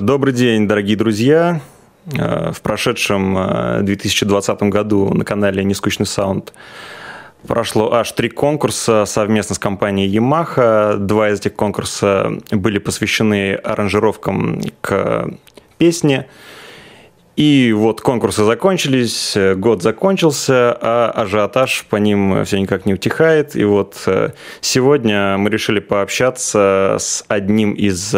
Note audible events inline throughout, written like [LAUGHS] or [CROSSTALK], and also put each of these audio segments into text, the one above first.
Добрый день, дорогие друзья. Э, в прошедшем 2020 э, году на канале «Нескучный саунд» прошло аж три конкурса совместно с компанией Yamaha. Два из этих конкурса были посвящены аранжировкам к песне. И вот конкурсы закончились, год закончился, а ажиотаж по ним все никак не утихает. И вот э, сегодня мы решили пообщаться с одним из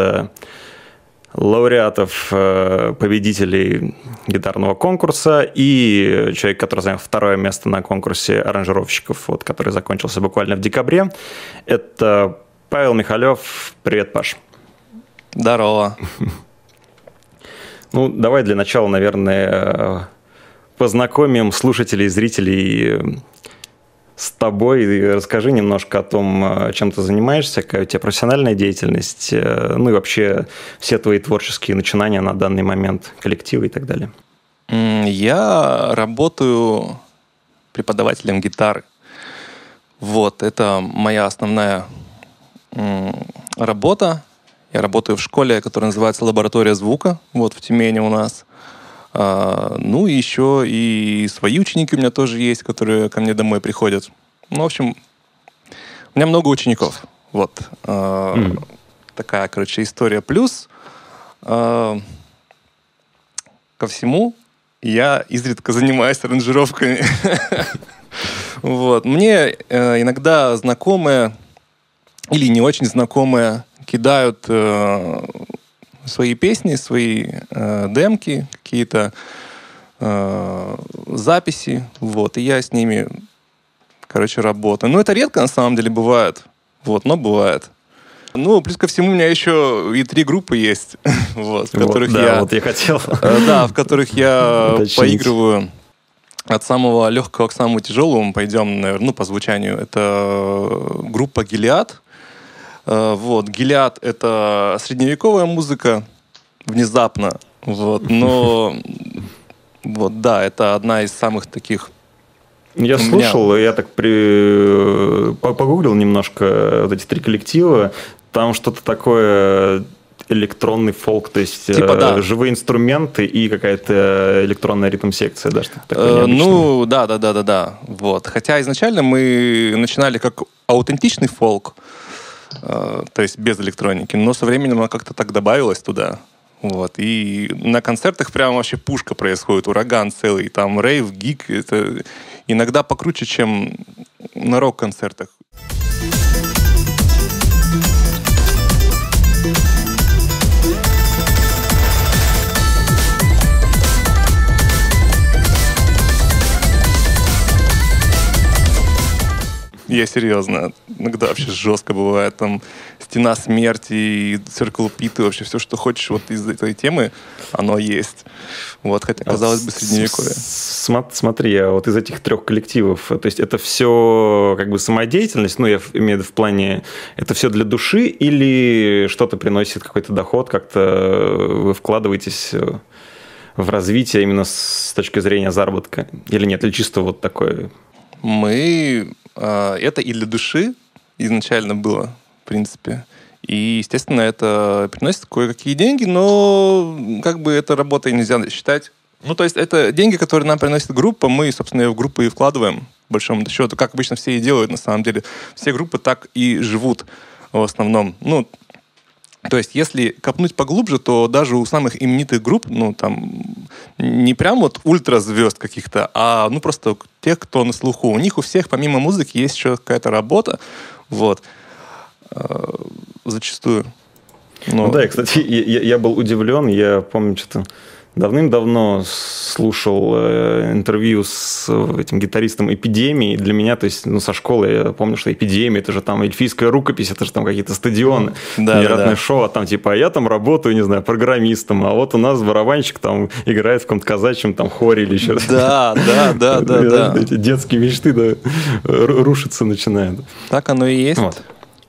лауреатов, э, победителей гитарного конкурса и человек, который занял второе место на конкурсе аранжировщиков, вот, который закончился буквально в декабре. Это Павел Михалев. Привет, Паш. Здорово. Ну, давай для начала, наверное, познакомим слушателей и зрителей с тобой. Расскажи немножко о том, э, чем ты занимаешься, какая у тебя профессиональная деятельность, э, ну и вообще все твои творческие начинания на данный момент, коллективы и так далее. Я работаю преподавателем гитары. Вот, это моя основная работа. Я работаю в школе, которая называется «Лаборатория звука», вот в Тюмени у нас. А, ну, и еще и свои ученики у меня тоже есть, которые ко мне домой приходят. Ну, в общем, у меня много учеников. Вот. mm. Такая, короче, история. Плюс а, ко всему я изредка занимаюсь аранжировками. [LAUGHS] Вот. Мне э, иногда знакомые или не очень знакомые кидают э, свои песни, свои э, демки, какие-то э, записи, вот, и я с ними, короче, работаю. Ну, это редко на самом деле бывает, вот, но бывает. Ну, плюс ко всему у меня еще и три группы есть, [LAUGHS] вот, в которых вот, да, я... вот я хотел. Э, да, в которых я поигрываю от самого легкого к самому тяжелому пойдем, наверное, ну, по звучанию. Это группа «Гелиад», вот, Гелиад — это средневековая музыка, внезапно, вот, но [LAUGHS] вот, да, это одна из самых таких я слушал, я так при... погуглил немножко вот эти три коллектива. Там что-то такое электронный фолк, то есть типа, э, да. живые инструменты и какая-то электронная ритм-секция, да, что-то такое э, Ну, да, да, да, да, да. Вот. Хотя изначально мы начинали как аутентичный фолк, Э, то есть без электроники. Но со временем она как-то так добавилась туда. Вот. И на концертах прям вообще пушка происходит, ураган целый. Там рейв, гик. Это иногда покруче, чем на рок-концертах. Я серьезно. Иногда вообще жестко бывает. Там стена смерти, циркл питы, вообще все, что хочешь вот из этой темы, оно есть. Вот, хотя, казалось бы, средневековье. Смотри, а вот из этих трех коллективов, то есть это все как бы самодеятельность, ну, я имею в виду в плане, это все для души или что-то приносит какой-то доход, как-то вы вкладываетесь в развитие именно с точки зрения заработка? Или нет? Или чисто вот такое? Мы это и для души изначально было, в принципе. И, естественно, это приносит кое-какие деньги, но как бы это работой нельзя считать. Ну, то есть это деньги, которые нам приносит группа, мы, собственно, ее в группу и вкладываем, по большому счету, как обычно все и делают, на самом деле. Все группы так и живут в основном. Ну, то есть, если копнуть поглубже, то даже у самых именитых групп, ну, там, не прям вот ультразвезд каких-то, а, ну, просто тех, кто на слуху. У них у всех, помимо музыки, есть еще какая-то работа, вот, э, зачастую. Но... Ну да, кстати, я, я был удивлен, я помню, что-то давным-давно слушал э, интервью с этим гитаристом Эпидемии. Для меня, то есть, ну, со школы я помню, что Эпидемия, это же там эльфийская рукопись, это же там какие-то стадионы, да, невероятное да, да. шоу, а там типа, а я там работаю, не знаю, программистом, а вот у нас барабанщик там играет в каком-то казачьем там хоре или еще Да, да, да, [LAUGHS] да, да. Эти детские мечты, да, рушиться начинают. Так оно и есть. Вот.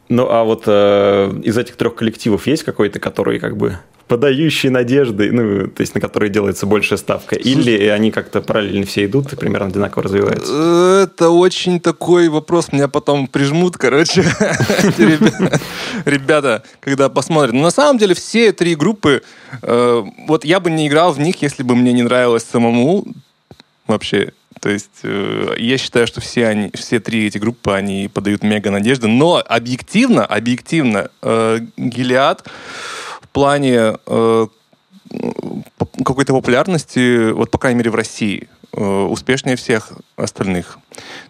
Ну, а вот э, из этих трех коллективов есть какой-то, который как бы подающие надежды, ну, то есть на которые делается большая ставка, или они как-то параллельно все идут и примерно одинаково развиваются? Это очень такой вопрос, меня потом прижмут, короче, [LAUGHS] ребята, когда посмотрят. Но на самом деле все три группы, э, вот я бы не играл в них, если бы мне не нравилось самому вообще то есть э, я считаю, что все, они, все три эти группы, они подают мега надежды. Но объективно, объективно, э, Гелиад плане э, какой-то популярности, вот по крайней мере в России, э, успешнее всех остальных.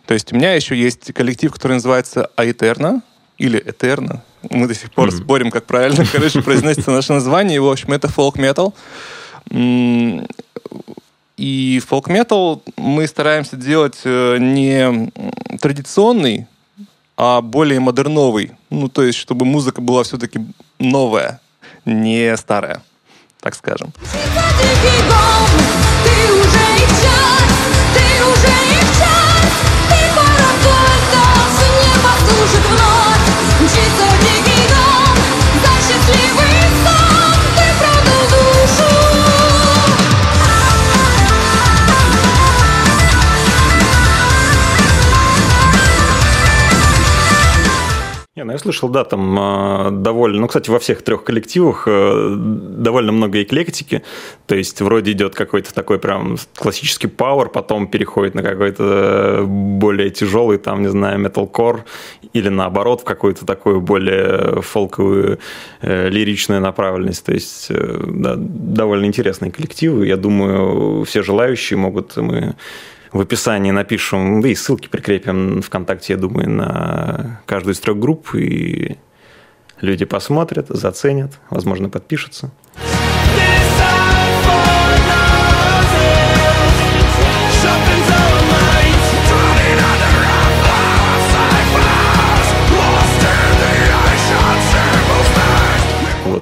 То есть у меня еще есть коллектив, который называется Аэтерна или Этерна. Мы до сих пор mm-hmm. спорим, как правильно, [LAUGHS] короче, произносится наше название. В общем, это фолк-метал. И фолк-метал мы стараемся делать э, не традиционный, а более модерновый. Ну, то есть, чтобы музыка была все-таки новая, не старая, так скажем. Ты Не, ну я слышал, да, там э, довольно, ну, кстати, во всех трех коллективах э, довольно много эклектики, то есть вроде идет какой-то такой прям классический пауэр, потом переходит на какой-то более тяжелый, там, не знаю, металкор, или наоборот в какую-то такую более фолковую э, лиричную направленность, то есть э, да, довольно интересные коллективы, я думаю, все желающие могут, мы в описании напишем, да и ссылки прикрепим ВКонтакте, я думаю, на каждую из трех групп, и люди посмотрят, заценят, возможно, подпишутся.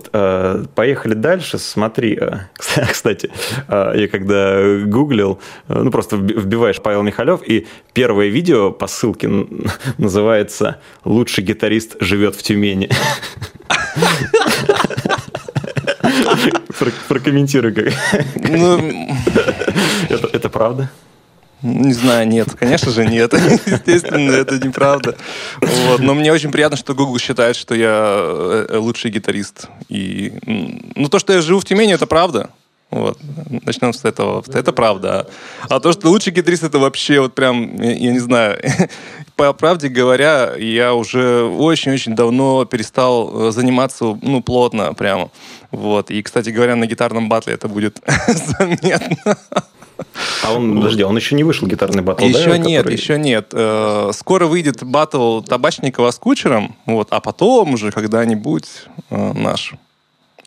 Вот, э, поехали дальше. Смотри, э, [LAUGHS] кстати, э, я когда гуглил, ну просто вбиваешь Павел Михалев, и первое видео по ссылке [LAUGHS] называется «Лучший гитарист живет в Тюмени». [LAUGHS] Прокомментируй. Ну... Это правда? Не знаю, нет, конечно же нет. [LAUGHS] Естественно, это неправда. Вот. Но мне очень приятно, что Google считает, что я э, лучший гитарист. И, ну, то, что я живу в Тюмени, это правда. Вот. Начнем с этого. Это правда. А то, что лучший гитарист, это вообще вот прям, я, не знаю. [LAUGHS] По правде говоря, я уже очень-очень давно перестал э, заниматься, ну, плотно прямо. Вот. И, кстати говоря, на гитарном батле это будет [LAUGHS] заметно. А он, подожди, он еще не вышел гитарный батл, Еще да, нет, который... еще нет. Э, скоро выйдет батл Табачникова с Кучером, вот, а потом уже когда-нибудь э, наш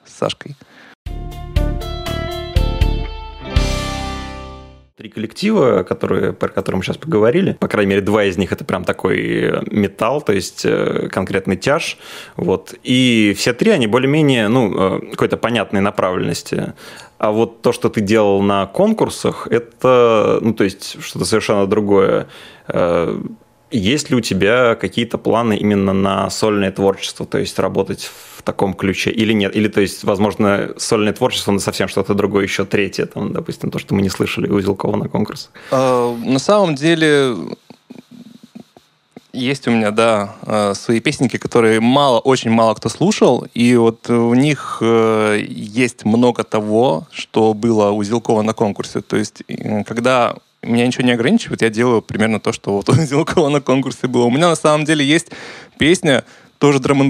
с Сашкой. Три коллектива, которые, про которые мы сейчас поговорили, по крайней мере, два из них это прям такой металл, то есть конкретный тяж, вот, и все три, они более-менее, ну, какой-то понятной направленности. А вот то, что ты делал на конкурсах, это, ну, то есть что-то совершенно другое. Э, есть ли у тебя какие-то планы именно на сольное творчество, то есть работать в таком ключе или нет? Или, то есть, возможно, сольное творчество, но совсем что-то другое, еще третье, там, допустим, то, что мы не слышали у Узелкова на конкурсах? А, на самом деле, есть у меня, да, э, свои песенки, которые мало, очень мало кто слушал, и вот у них э, есть много того, что было у Зилкова на конкурсе. То есть, когда меня ничего не ограничивает, я делаю примерно то, что вот [LAUGHS] у Зилкова на конкурсе было. У меня на самом деле есть песня, тоже драм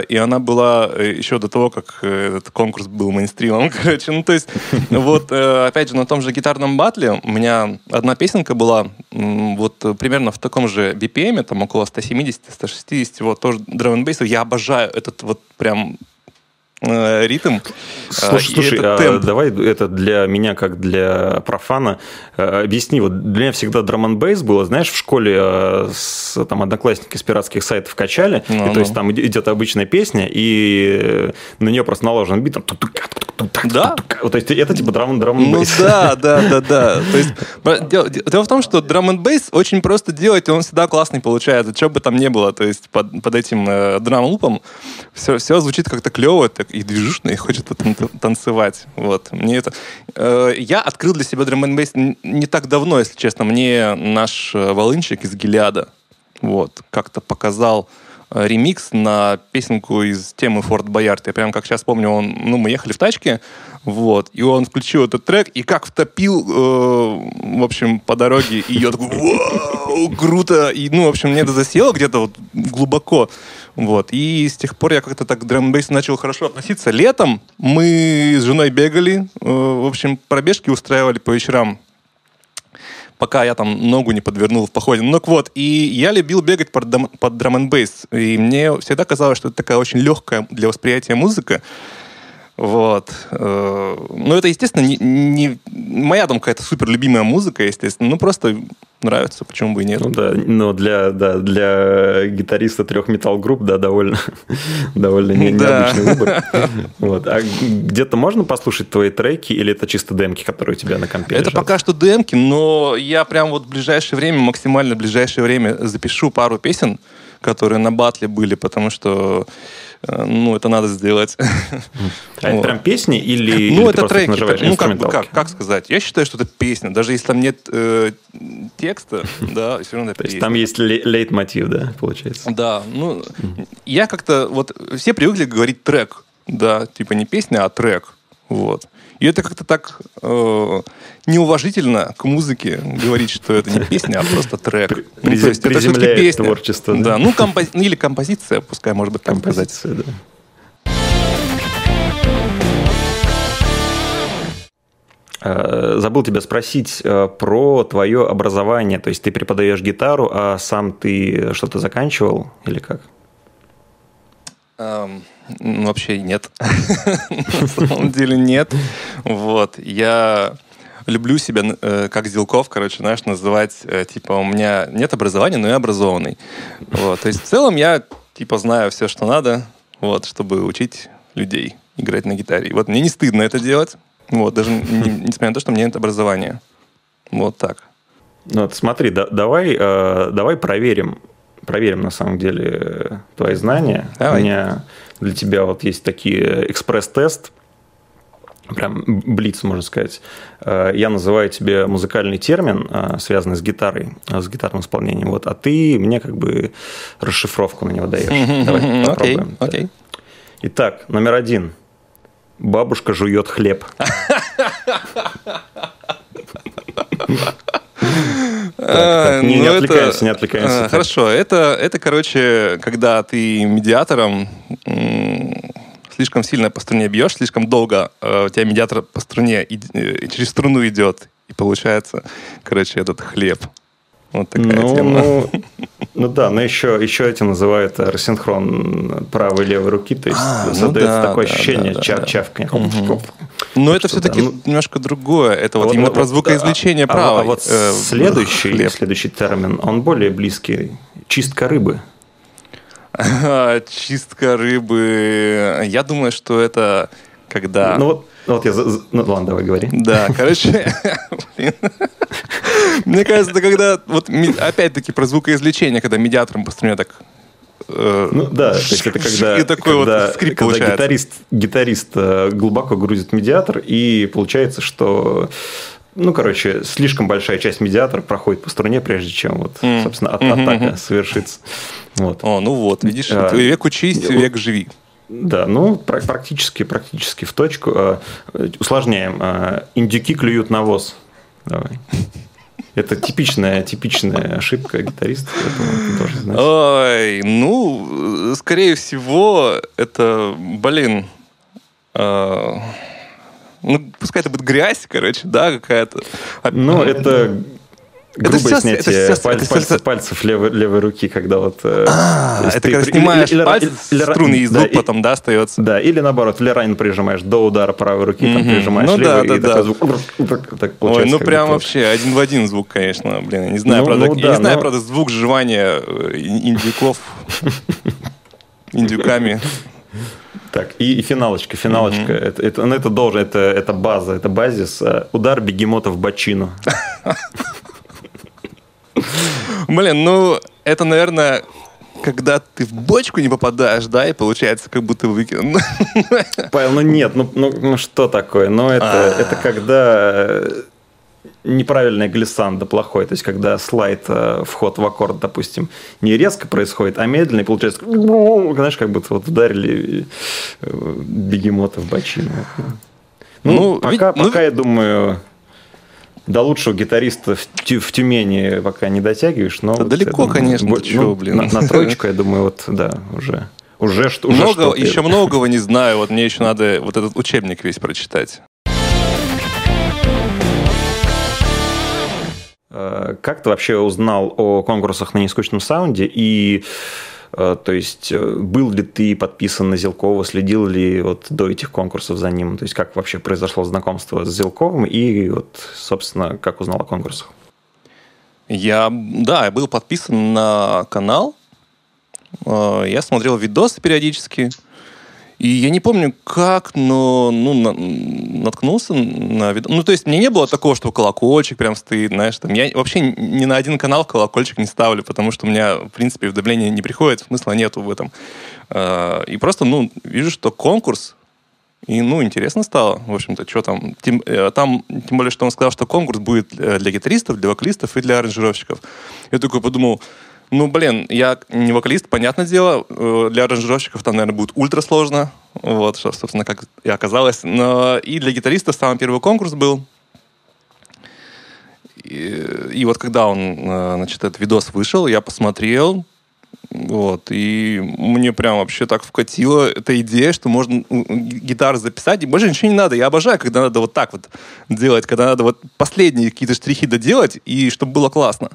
и она была э, еще до того, как э, этот конкурс был мейнстримом, [LAUGHS] короче. Ну, то есть, вот, э, опять же, на том же гитарном батле у меня одна песенка была вот примерно в таком же BPM, там около 170-160, вот, тоже драм Я обожаю этот вот прям ритм. Слушай, слушай а темп. давай это для меня, как для профана, э, объясни. Вот для меня всегда драм н бейс было, знаешь, в школе э, с, там одноклассники с пиратских сайтов качали, ну, и, то есть там идет обычная песня, и на нее просто наложен бит, там, Да. То есть это типа драм драм Ну да, [LAUGHS] да, да, да. То есть дело, дело в том, что драм н бейс очень просто делать, и он всегда классный получается, что бы там ни было. То есть под, под этим э, драм-лупом все, все звучит как-то клево, так и движушно, и хочется танцевать. Вот. Мне это... Э, я открыл для себя драм бейс не так давно, если честно. Мне наш э, волынщик из Гелиада вот, как-то показал Э, ремикс на песенку из темы Форт Боярд. Я прям как сейчас помню, он, ну, мы ехали в тачке, вот, и он включил этот трек, и как втопил, э, в общем, по дороге, и я такой, вау, круто, и, ну, в общем, мне это засело где-то вот глубоко, вот, и с тех пор я как-то так к драм начал хорошо относиться. Летом мы с женой бегали, э, в общем, пробежки устраивали по вечерам пока я там ногу не подвернул в походе. Ну вот, и я любил бегать под, под драм бейс и мне всегда казалось, что это такая очень легкая для восприятия музыка. Вот. Э, ну, это, естественно, не, не моя там какая-то супер любимая музыка, естественно. Ну, просто нравится, почему бы и нет. Ну да, но для, да, для гитариста трех металл-групп, да, довольно, [LAUGHS] довольно не, необычный да. выбор. Вот. А где-то можно послушать твои треки, или это чисто демки, которые у тебя на компе Это лежат? пока что демки, но я прям вот в ближайшее время, максимально в ближайшее время запишу пару песен, которые на батле были, потому что ну, это надо сделать. А это прям песни или Ну, это треки. Ну, как, как, как сказать? Я считаю, что это песня. Даже если там нет э, текста, [LAUGHS] да, все равно это То есть там есть лейтмотив, да, получается? Да. Ну, я как-то... Вот все привыкли говорить трек. Да, типа не песня, а трек. Вот. И это как-то так э, неуважительно к музыке говорить, что это не песня, а просто трек. Ну, то есть это все-таки песня. творчество. Да, да ну, компози... ну или композиция, пускай, может быть, так сказать. да. Э, забыл тебя спросить э, про твое образование. То есть ты преподаешь гитару, а сам ты что-то заканчивал или как? Um, вообще нет. [LAUGHS] На самом деле нет. Вот. Я люблю себя, э, как Зилков, короче, знаешь, называть, э, типа, у меня нет образования, но я образованный. Вот. То есть в целом я, типа, знаю все, что надо, вот, чтобы учить людей играть на гитаре. И вот мне не стыдно это делать, вот, даже не, [LAUGHS] несмотря на то, что у меня нет образования. Вот так. Ну, вот смотри, да, давай, э, давай проверим, проверим на самом деле твои знания. Давай. У меня для тебя вот есть такие экспресс-тест, прям блиц, можно сказать. Э, я называю тебе музыкальный термин, э, связанный с гитарой, э, с гитарным исполнением, вот, а ты мне как бы расшифровку на него даешь. Давай попробуем. Окей, Итак, номер один. Бабушка жует хлеб. [LAUGHS] Так, не, ну не отвлекаемся, не отвлекаемся. А, хорошо, это, это, короче, когда ты медиатором слишком сильно по струне бьешь, слишком долго э, у тебя медиатор по струне и, э, через струну идет, и получается, короче, этот хлеб. Вот такая ну, тема. Ну, [LAUGHS] ну да, но еще, еще этим называют рассинхрон правой и левой руки, то есть а, ну создается ну да, такое да, ощущение да, да. чавканья. Угу. Но это все-таки да, ну, немножко другое. Это вот, вот именно вот, про звукоизвлечение а, правой. А, а вот э, следующий, хлеб. следующий термин, он более близкий. Чистка рыбы. [LAUGHS] Чистка рыбы. Я думаю, что это когда... Ну вот, ну, вот я... Ну ладно, давай говори. Да, короче, [LAUGHS] мне кажется, это когда... Вот опять-таки про звукоизвлечение, когда медиатором по так э, ну да, то есть это когда, и такой когда, вот скрип когда получается. гитарист, гитарист э, глубоко грузит медиатор, и получается, что ну, короче, слишком большая часть медиатора проходит по струне, прежде чем вот, mm. собственно, от, mm-hmm. атака совершится. Вот. О, ну вот, видишь, а, век учись, век живи. Да, ну, практически, практически в точку. А, усложняем. А, индюки клюют навоз. Давай. Это типичная, типичная ошибка гитариста, Ой, ну, скорее всего, это, блин, э, ну, пускай это будет грязь, короче, да, какая-то. Ну, это грубое это снятие это все, паль, это пальцев, все... пальцев левой, левой руки, когда вот... Э, а, это ты, когда снимаешь или, пальцы или, струны и звук да, потом, да, остается? Да, или наоборот, в лерайн прижимаешь до удара правой руки, mm-hmm. там прижимаешь ну, левой, да, и да, такой звук... Так, так Ой, ну прям вообще один в один звук, конечно, блин, я не знаю, ну, правда, ну, я да, не знаю, но... правда, звук жевания э, индюков индюками. Так, и, и финалочка, финалочка. Mm-hmm. Это, это, ну, это должен, это, это база, это базис. Э, удар бегемота в бочину. [LAUGHS] Блин, ну, это, наверное, когда ты в бочку не попадаешь, да, и получается, как будто выкинул. Павел, ну нет, ну, ну, ну что такое? Ну это, а. это когда э, неправильная глиссанда плохой, то есть когда слайд, э, вход в аккорд, допустим, не резко происходит, а медленно, и получается, знаешь, как будто вот ударили э, бегемота в бочину. Ну, ну пока, ведь, пока ну... я думаю, до лучшего гитариста в, в Тюмени пока не дотягиваешь, но... Да вот, далеко, думаю, конечно, бо, чего, ну, блин. На, на троечку, я думаю, вот, да, уже... Уже, что, уже Много, еще многого не знаю, вот мне еще надо вот этот учебник весь прочитать. Э, как ты вообще узнал о конкурсах на нескучном саунде и то есть э, был ли ты подписан на Зелкова, следил ли вот до этих конкурсов за ним? То есть как вообще произошло знакомство с Зелковым и вот, собственно, как узнал о конкурсах? Я, да, я был подписан на канал, э, я смотрел видосы периодически, и я не помню как, но ну, на, наткнулся на видос. Ну, то есть мне не было такого, что колокольчик прям стоит, знаешь, там. Я вообще ни на один канал колокольчик не ставлю, потому что у меня, в принципе, уведомления не приходит, смысла нету в этом. А, и просто, ну, вижу, что конкурс, и, ну, интересно стало, в общем-то, что там. Тем, э, там, тем более, что он сказал, что конкурс будет для гитаристов, для вокалистов и для аранжировщиков. Я такой подумал, ну, блин, я не вокалист, понятное дело. Э, для аранжировщиков там, наверное, будет ультра сложно. Вот, что, собственно, как и оказалось. Но и для гитаристов самый первый конкурс был. И, и вот когда он, э, значит, этот видос вышел, я посмотрел, вот, и мне прям вообще так вкатило эта идея, что можно гитару записать, и больше ничего не надо. Я обожаю, когда надо вот так вот делать, когда надо вот последние какие-то штрихи доделать, и чтобы было классно.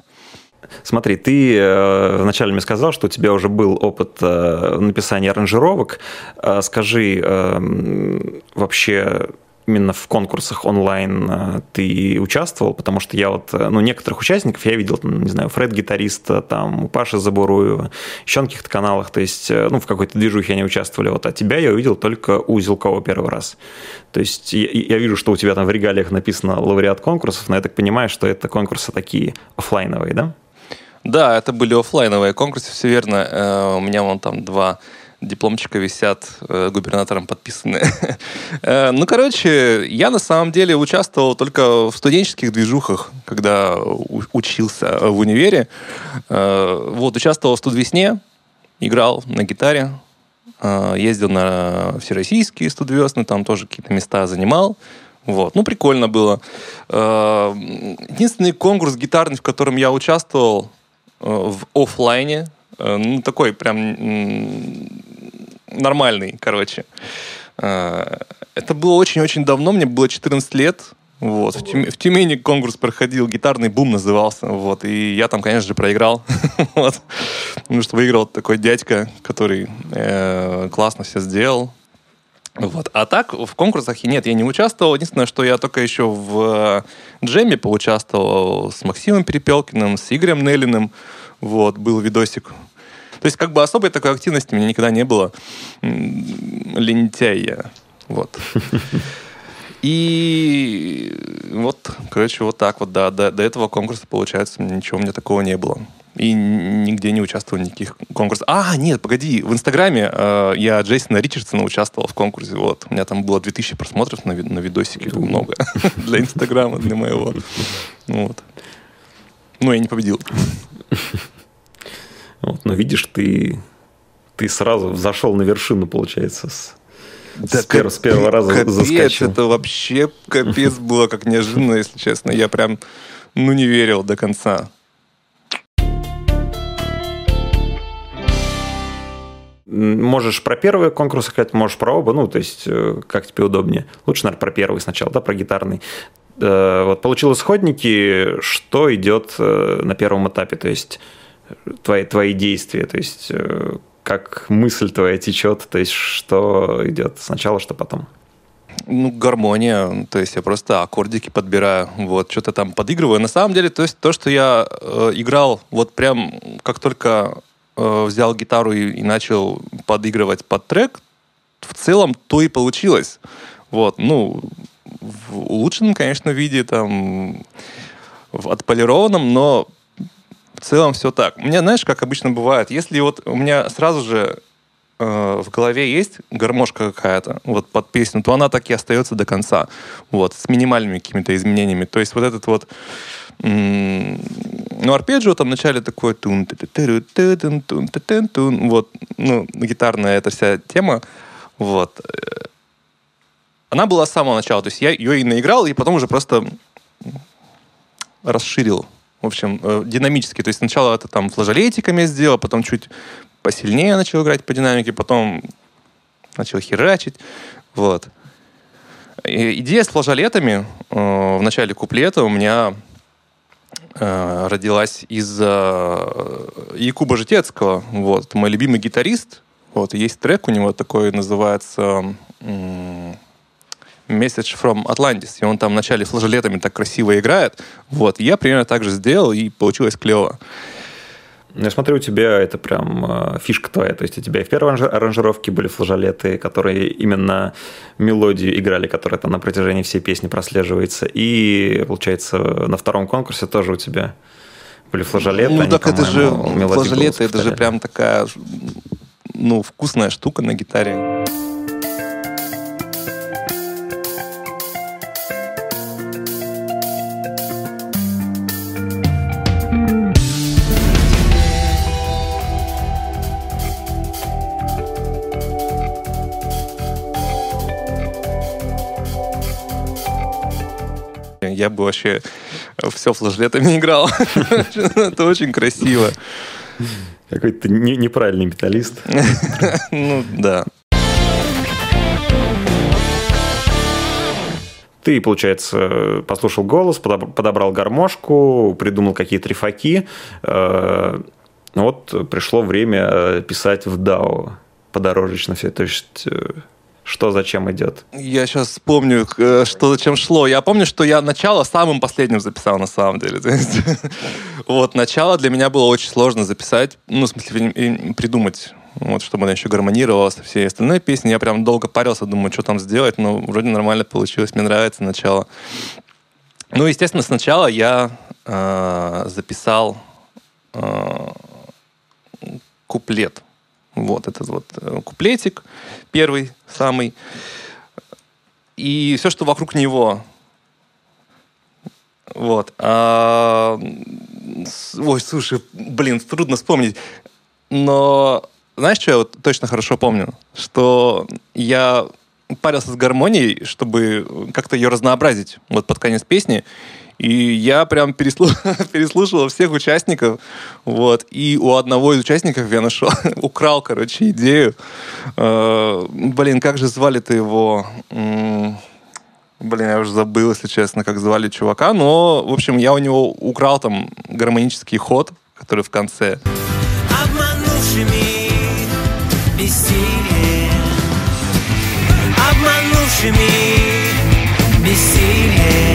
Смотри, ты э, вначале мне сказал, что у тебя уже был опыт э, написания аранжировок. Э, скажи, вообще именно в конкурсах онлайн ты участвовал? Потому что я вот, ну, некоторых участников я видел, не знаю, Фред гитариста, там, у Паши Забуруева, еще на каких-то каналах, то есть, ну, в какой-то движухе они участвовали, вот, а тебя я увидел только у Зилкова первый раз. То есть я, я вижу, что у тебя там в регалиях написано лауреат конкурсов, но я так понимаю, что это конкурсы такие офлайновые, да? Да, это были офлайновые конкурсы, все верно. Э, у меня вон там два дипломчика висят, э, губернатором подписаны. [LAUGHS] Э, ну, короче, я на самом деле участвовал только в студенческих движухах, когда учился в универе. Вот, участвовал в студвесне, играл на гитаре, ездил на всероссийские студвесны, там тоже какие-то места занимал. Вот. Ну, прикольно было. Единственный конкурс гитарный, в котором я участвовал, в офлайне, э, ну, такой прям нормальный, короче. Э, это было очень-очень давно, мне было 14 лет. Вот. В, Тюмени, в Тюмени конкурс проходил, гитарный бум назывался. Вот. И я там, конечно же, проиграл. [LAUGHS] вот. Потому что выиграл такой дядька, который э, классно все сделал. Вот. А так в конкурсах нет, я не участвовал. Единственное, что я только еще в джеме поучаствовал с Максимом Перепелкиным, с Игорем Неллиным. Вот, был видосик. То есть как бы особой такой активности у меня никогда не было. Лентяй я. Вот. [LAUGHS] И вот, короче, вот так вот, да, до, до этого конкурса, получается, ничего у меня такого не было и нигде не участвовал в никаких конкурсах. А, нет, погоди, в Инстаграме э, я Джейсона Ричардсона участвовал в конкурсе. Вот. У меня там было 2000 просмотров на, на видосике. Много. [LAUGHS] Для Инстаграма, для моего. Вот. Ну, я не победил. Вот, но видишь, ты, ты сразу зашел на вершину, получается, с, да с, пер, с первого раза капец, заскочил. это вообще капец было, как неожиданно, если честно. Я прям, ну, не верил до конца. Можешь про первый конкурс сказать, можешь про оба, ну, то есть, э, как тебе удобнее. Лучше, наверное, про первый сначала, да, про гитарный. Э, вот получил исходники, что идет э, на первом этапе, то есть твои, твои действия, то есть как мысль твоя течет, то есть что идет сначала, что потом. Ну, гармония, то есть я просто аккордики подбираю, вот, что-то там подыгрываю. На самом деле, то есть то, что я э, играл, вот прям как только э, взял гитару и, и начал подыгрывать под трек, в целом то и получилось. Вот, ну, в улучшенном, конечно, виде, там, в отполированном, но в целом все так. У меня, знаешь, как обычно бывает, если вот у меня сразу же э, в голове есть гармошка какая-то, вот под песню, то она так и остается до конца, вот, с минимальными какими-то изменениями. То есть вот этот вот ну, арпеджио там вначале такой тун тун тун тун тун вот, ну, гитарная эта вся тема, вот. Она была с самого начала, то есть я ее и наиграл, и потом уже просто расширил. В общем, э, динамически. То есть сначала это там флажолетиками я сделал, потом чуть посильнее начал играть по динамике, потом начал херачить. Вот. Идея с флажолетами э, в начале куплета у меня э, родилась из э, Якуба Житецкого. Вот. Мой любимый гитарист. Вот. есть трек у него такой, называется Message from Atlantis, и он там вначале флажолетами так красиво играет. Вот, я примерно так же сделал, и получилось клево. Я смотрю, у тебя это прям э, фишка твоя. То есть у тебя и в первой аранжировке были флажолеты, которые именно мелодию играли, которая там на протяжении всей песни прослеживается. И, получается, на втором конкурсе тоже у тебя были флажолеты. Ну они, так это же флажолеты, это же прям такая ну, вкусная штука на гитаре. Я бы вообще все флажлетами [LAUGHS] играл. Это очень красиво. Какой-то неправильный металлист. [LAUGHS] Ну, да. Ты, получается, послушал голос, подобрал гармошку, придумал какие-то рифаки. Э, вот пришло время писать в DAO подорожечно все. То есть э, что зачем идет? Я сейчас вспомню, э, что зачем шло. Я помню, что я начало самым последним записал на самом деле. [LAUGHS] вот, начало для меня было очень сложно записать, ну, в смысле, придумать вот, чтобы она еще гармонировала со всей остальной песней. Я прям долго парился, думаю, что там сделать, но вроде нормально получилось, мне нравится начало. Ну, естественно, сначала я э, записал э, куплет. Вот этот вот э, куплетик первый, самый. И все, что вокруг него. Вот. А... Ой, слушай, блин, трудно вспомнить. Но знаешь, что я вот точно хорошо помню? Что я парился с гармонией, чтобы как-то ее разнообразить вот под конец песни. И я прям переслу... [LAUGHS] переслушивал всех участников. Вот. И у одного из участников я нашел, [LAUGHS] украл, короче, идею. Э, блин, как же звали-то его? Блин, я уже забыл, если честно, как звали чувака. Но, в общем, я у него украл там гармонический ход, который в конце. Обманувшими бессилие Обманувшими бессилие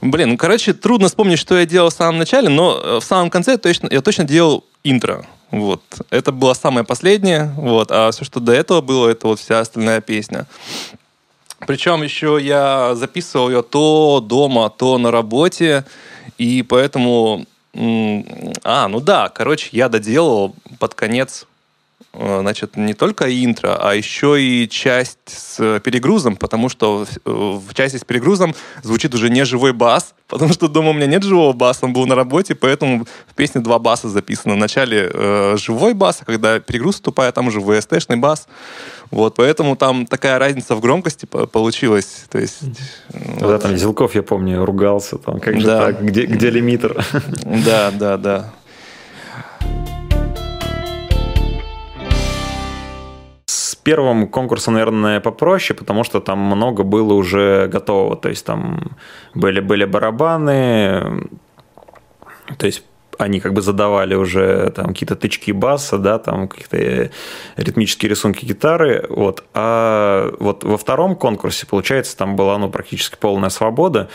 Блин, ну, короче, трудно вспомнить, что я делал в самом начале, но э, в самом конце точно, я точно делал интро. Вот. Это было самое последнее, вот. а все, что до этого было, это вот вся остальная песня. Причем еще я записывал ее то дома, то на работе, и поэтому... А, ну да, короче, я доделал под конец значит, не только интро, а еще и часть с перегрузом, потому что в части с перегрузом звучит уже не живой бас, [LAUGHS] потому что дома у меня нет живого баса, он был на работе, поэтому в песне два баса записано. В начале э, живой бас, а когда перегруз вступает, там уже VST-шный бас. Вот, поэтому там такая разница в громкости получилась. То есть, да, вот. там Зелков, я помню, ругался, там, как же да. так, где, где лимитер? Да, да, да. Первым конкурсом, наверное, попроще, потому что там много было уже готового. То есть там были, были барабаны, то есть они как бы задавали уже там какие-то тычки баса, да, там какие-то ритмические рисунки гитары, вот. А вот во втором конкурсе, получается, там была, ну, практически полная свобода.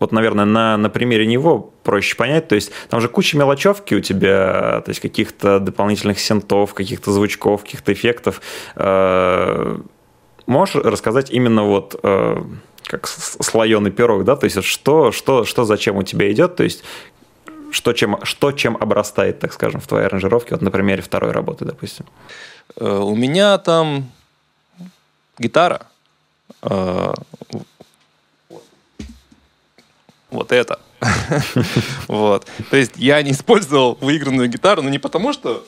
Вот, наверное, на, на примере него проще понять. То есть там же куча мелочевки у тебя, то есть каких-то дополнительных синтов, каких-то звучков, каких-то эффектов. Э, можешь рассказать именно вот э, как слоеный пирог, да, то есть что, что, что зачем у тебя идет, то есть что чем, что чем обрастает, так скажем, в твоей аранжировке, вот на примере второй работы, допустим? Э, у меня там гитара, вот это. вот. То есть я не использовал выигранную гитару, но не потому, что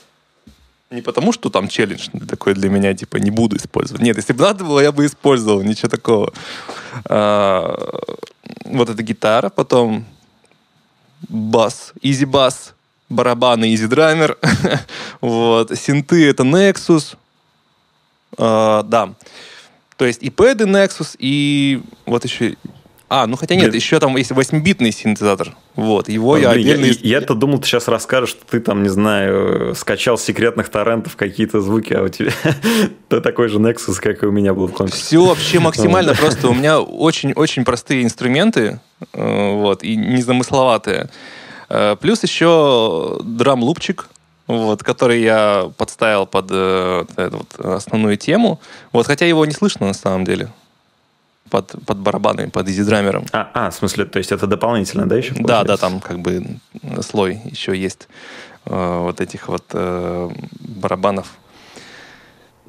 не потому, что там челлендж такой для меня, типа, не буду использовать. Нет, если бы надо было, я бы использовал, ничего такого. А, вот эта гитара, потом бас, изи бас, барабаны, изи драймер. [LAUGHS] вот, синты это Nexus. А, да. То есть и пэды Nexus, и вот еще а, ну хотя нет, Блин. еще там есть 8-битный синтезатор. Вот, его а, я блин, отдельно... Я, я-то думал, ты сейчас расскажешь, что ты там, не знаю, скачал с секретных торрентов какие-то звуки, а у тебя [LAUGHS] такой же Nexus, как и у меня был. Все вообще максимально просто. У меня очень-очень простые инструменты, э, вот, и незамысловатые. Э, плюс еще драм-лупчик, вот, который я подставил под э, вот основную тему. Вот, хотя его не слышно на самом деле под, под барабанами, под изи-драмером. А, а, в смысле, то есть это дополнительно, да, еще? Получается? Да, да, там как бы слой еще есть э, вот этих вот э, барабанов.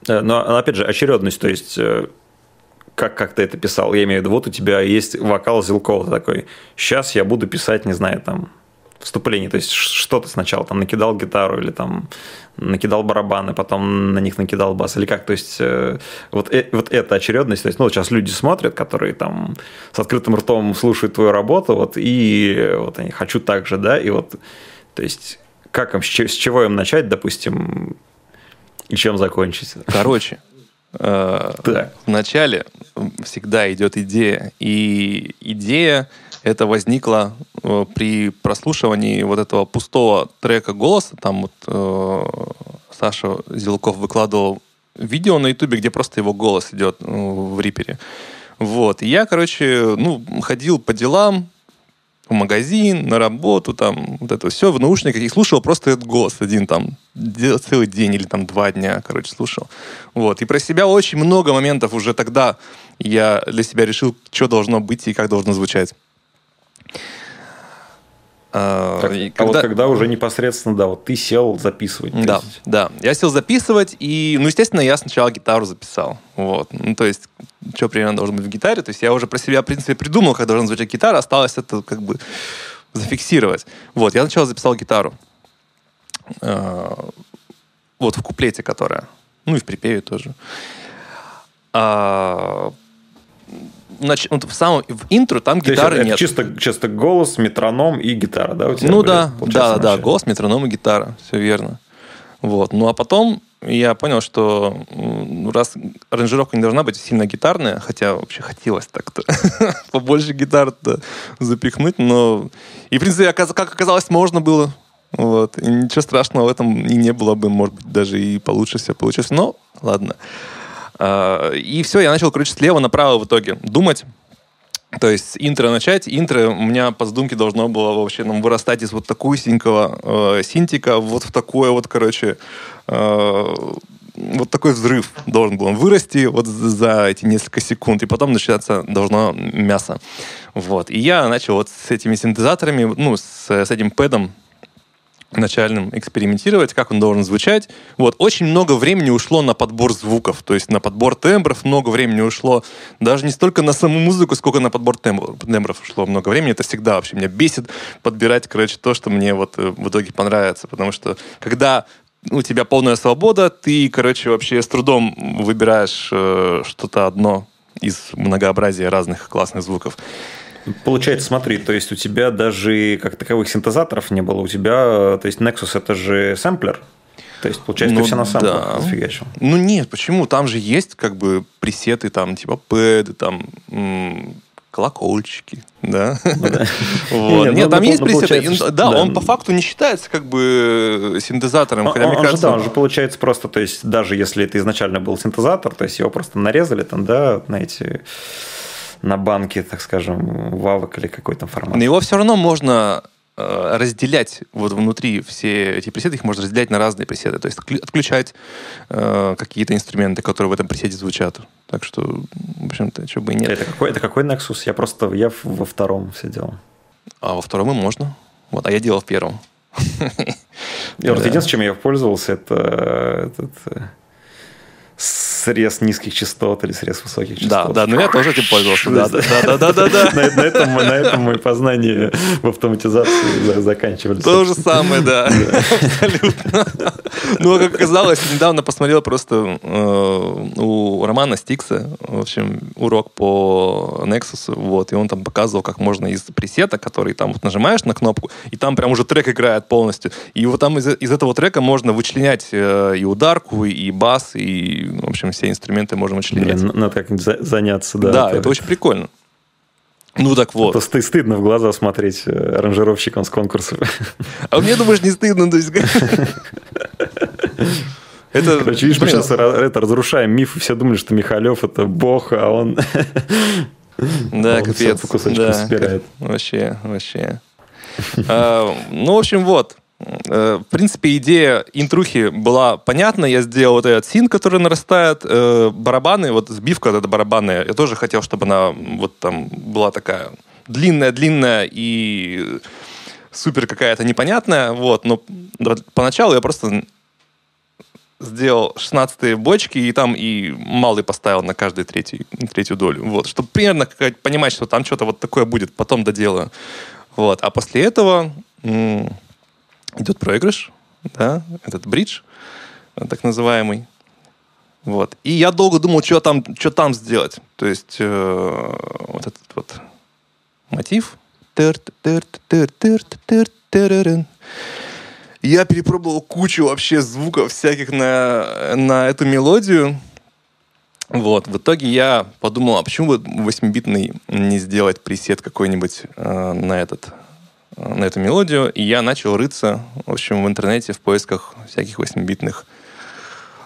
Э, но, опять же, очередность, то есть э, как, как ты это писал, я имею в виду, вот у тебя есть вокал Зилкова такой, сейчас я буду писать, не знаю, там, вступление, то есть что ты сначала там накидал гитару или там накидал барабаны, потом на них накидал бас, или как, то есть э, вот, э, вот эта очередность, то есть, ну, сейчас люди смотрят, которые там с открытым ртом слушают твою работу, вот, и вот они хочу так же, да, и вот, то есть, как им, с чего им начать, допустим, и чем закончить? Короче, э, так. вначале всегда идет идея, и идея это возникло э, при прослушивании вот этого пустого трека голоса. Там вот э, Саша Зелков выкладывал видео на ютубе, где просто его голос идет э, в рипере. Вот. И я, короче, ну, ходил по делам, в магазин, на работу, там, вот это все в наушниках, и слушал просто этот голос один там целый день или там два дня, короче, слушал. Вот. И про себя очень много моментов уже тогда я для себя решил, что должно быть и как должно звучать. А, так, когда... А вот когда уже непосредственно, да, вот ты сел записывать. Да, есть... да. Я сел записывать, и, ну, естественно, я сначала гитару записал. Вот. Ну, то есть, что примерно должно быть в гитаре. То есть, я уже про себя, в принципе, придумал, как должна звучать гитара, осталось это как бы зафиксировать. Вот, я сначала записал гитару. А, вот, в куплете, которая. Ну, и в припеве тоже. Нач... вот в самом в интро там гитары нет. Чисто, чисто голос, метроном и гитара, да? У тебя ну были, да, да, да, голос, метроном и гитара, все верно. Вот. Ну а потом я понял, что раз аранжировка не должна быть сильно гитарная, хотя вообще хотелось так-то [LAUGHS] побольше гитар-то запихнуть, но и в принципе, как оказалось, можно было. Вот. И ничего страшного в этом и не было бы, может быть, даже и получше все получилось. Но ладно. А, и все, я начал, короче, слева направо в итоге думать. То есть интро начать. Интро у меня по задумке должно было вообще нам вырастать из вот такого синькового э, синтика вот в такое вот, короче, э, вот такой взрыв должен был вырасти вот за эти несколько секунд, и потом начинаться должно мясо. Вот. И я начал вот с этими синтезаторами, ну, с, с этим пэдом начальным экспериментировать, как он должен звучать. Вот. Очень много времени ушло на подбор звуков, то есть на подбор тембров много времени ушло. Даже не столько на саму музыку, сколько на подбор тембров, ушло много времени. Это всегда вообще меня бесит подбирать, короче, то, что мне вот э, в итоге понравится. Потому что когда у тебя полная свобода, ты, короче, вообще с трудом выбираешь э, что-то одно из многообразия разных классных звуков. Получается, смотри, то есть у тебя даже как таковых синтезаторов не было, у тебя, то есть Nexus это же сэмплер, то есть, получается, ну, ты все на сэмплах да. зафигачил. Ну нет, почему? Там же есть как бы пресеты, там типа пэды, там м- колокольчики, да? Ну [LAUGHS] нет, ну, там есть пресеты. Да, он по факту не считается как бы синтезатором. Хотя, мне кажется... Он же получается просто, то есть даже если это изначально был синтезатор, то есть его просто нарезали там, да, на эти на банке, так скажем, вавок или какой-то формат. Но его все равно можно э, разделять вот внутри все эти пресеты, их можно разделять на разные пресеты, то есть отключать э, какие-то инструменты, которые в этом пресете звучат. Так что, в общем-то, что бы и нет. Это какой, это какой Nexus? Я просто, я во втором сидел. А во втором и можно. Вот, а я делал в первом. Я вот единственное, чем я пользовался, это этот э, срез низких частот или срез высоких частот. Да, да, но я тоже этим пользовался. Да, да, да, да, да, на, этом, на этом мои познания в автоматизации заканчивались. То же самое, да. Абсолютно. Ну, а как оказалось, недавно посмотрел просто э, у Романа Стикса, в общем, урок по Nexus, вот, и он там показывал, как можно из пресета, который там вот нажимаешь на кнопку, и там прям уже трек играет полностью. И вот там из, из этого трека можно вычленять э, и ударку, и бас, и, в общем, все инструменты можем вычленять. Блин, надо как-нибудь заняться, да. Да, это, это очень прикольно. Ну так вот. Ты стыдно в глаза смотреть э, аранжировщикам с конкурсов. А мне, думаешь, не стыдно? То есть... Это, Короче, видишь, мы сейчас это, разрушаем миф, все думали, что Михалев это бог, а он... [LAUGHS] Да, капец. Да, собирает. Вообще, вообще. А, ну, в общем, вот. Э, в принципе, идея интрухи была понятна. Я сделал вот этот син, который нарастает. Э, барабаны, вот сбивка вот эта барабанная. Я тоже хотел, чтобы она вот там была такая длинная-длинная и супер какая-то непонятная. Вот. Но поначалу я просто сделал 16 бочки и там и малый поставил на каждую третью, третью долю. Вот. Чтобы примерно понимать, что там что-то вот такое будет. Потом доделаю. Вот. А после этого идет проигрыш, да, этот бридж, так называемый. Вот. И я долго думал, что там, что там сделать. То есть э, вот этот вот мотив. Я перепробовал кучу вообще звуков всяких на, на эту мелодию. Вот. В итоге я подумал, а почему бы 8-битный не сделать пресет какой-нибудь э, на этот на эту мелодию, и я начал рыться, в общем, в интернете в поисках всяких 8-битных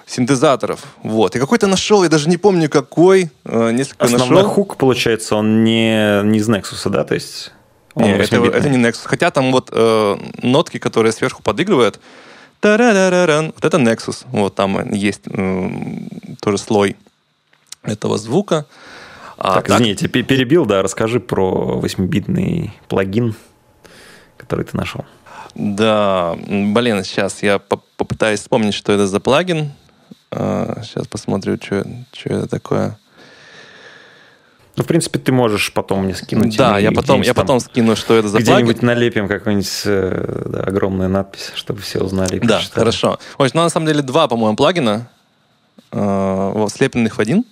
синтезаторов. Вот. И какой-то нашел, я даже не помню какой, э, несколько Основной нашел. хук, получается, он не, не из Nexus, да? То есть Нет, это, это не Nexus. Хотя там вот э, нотки, которые сверху подыгрывают, вот это Nexus. Вот там есть э, тоже слой этого звука. А, так, так, извините, перебил, да, расскажи про 8-битный плагин который ты нашел? Да, блин, сейчас я попытаюсь вспомнить, что это за плагин. Сейчас а, посмотрю, что, что это такое. Ну, в принципе, ты можешь потом мне скинуть. Да, я потом, я потом скину, что это за где-нибудь плагин. Где-нибудь налепим какую-нибудь э, да, огромную надпись, чтобы все узнали. Да, прочитали. хорошо. Ой, ну, на самом деле, два, по-моему, плагина, э, слепленных в один.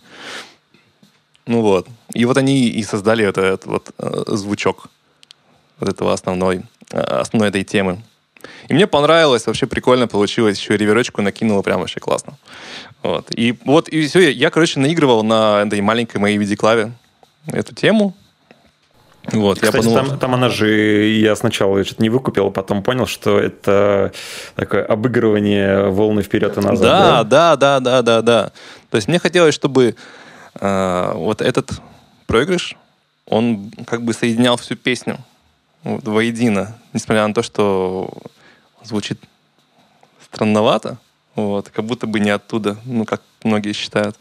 Ну вот. И вот они и создали это, этот вот э, звучок вот этого основной основной этой темы. И мне понравилось, вообще прикольно получилось, еще реверочку накинуло, прям вообще классно. Вот. И вот, и все, я, короче, наигрывал на этой маленькой моей видеоклаве эту тему. Вот, Кстати, я подумал, там, там она же, я сначала что-то не выкупил, а потом понял, что это такое обыгрывание волны вперед и назад. Да, да, да, да, да, да. То есть мне хотелось, чтобы э, вот этот проигрыш, он как бы соединял всю песню вот, воедино, несмотря на то, что звучит странновато, вот, как будто бы не оттуда, ну, как многие считают.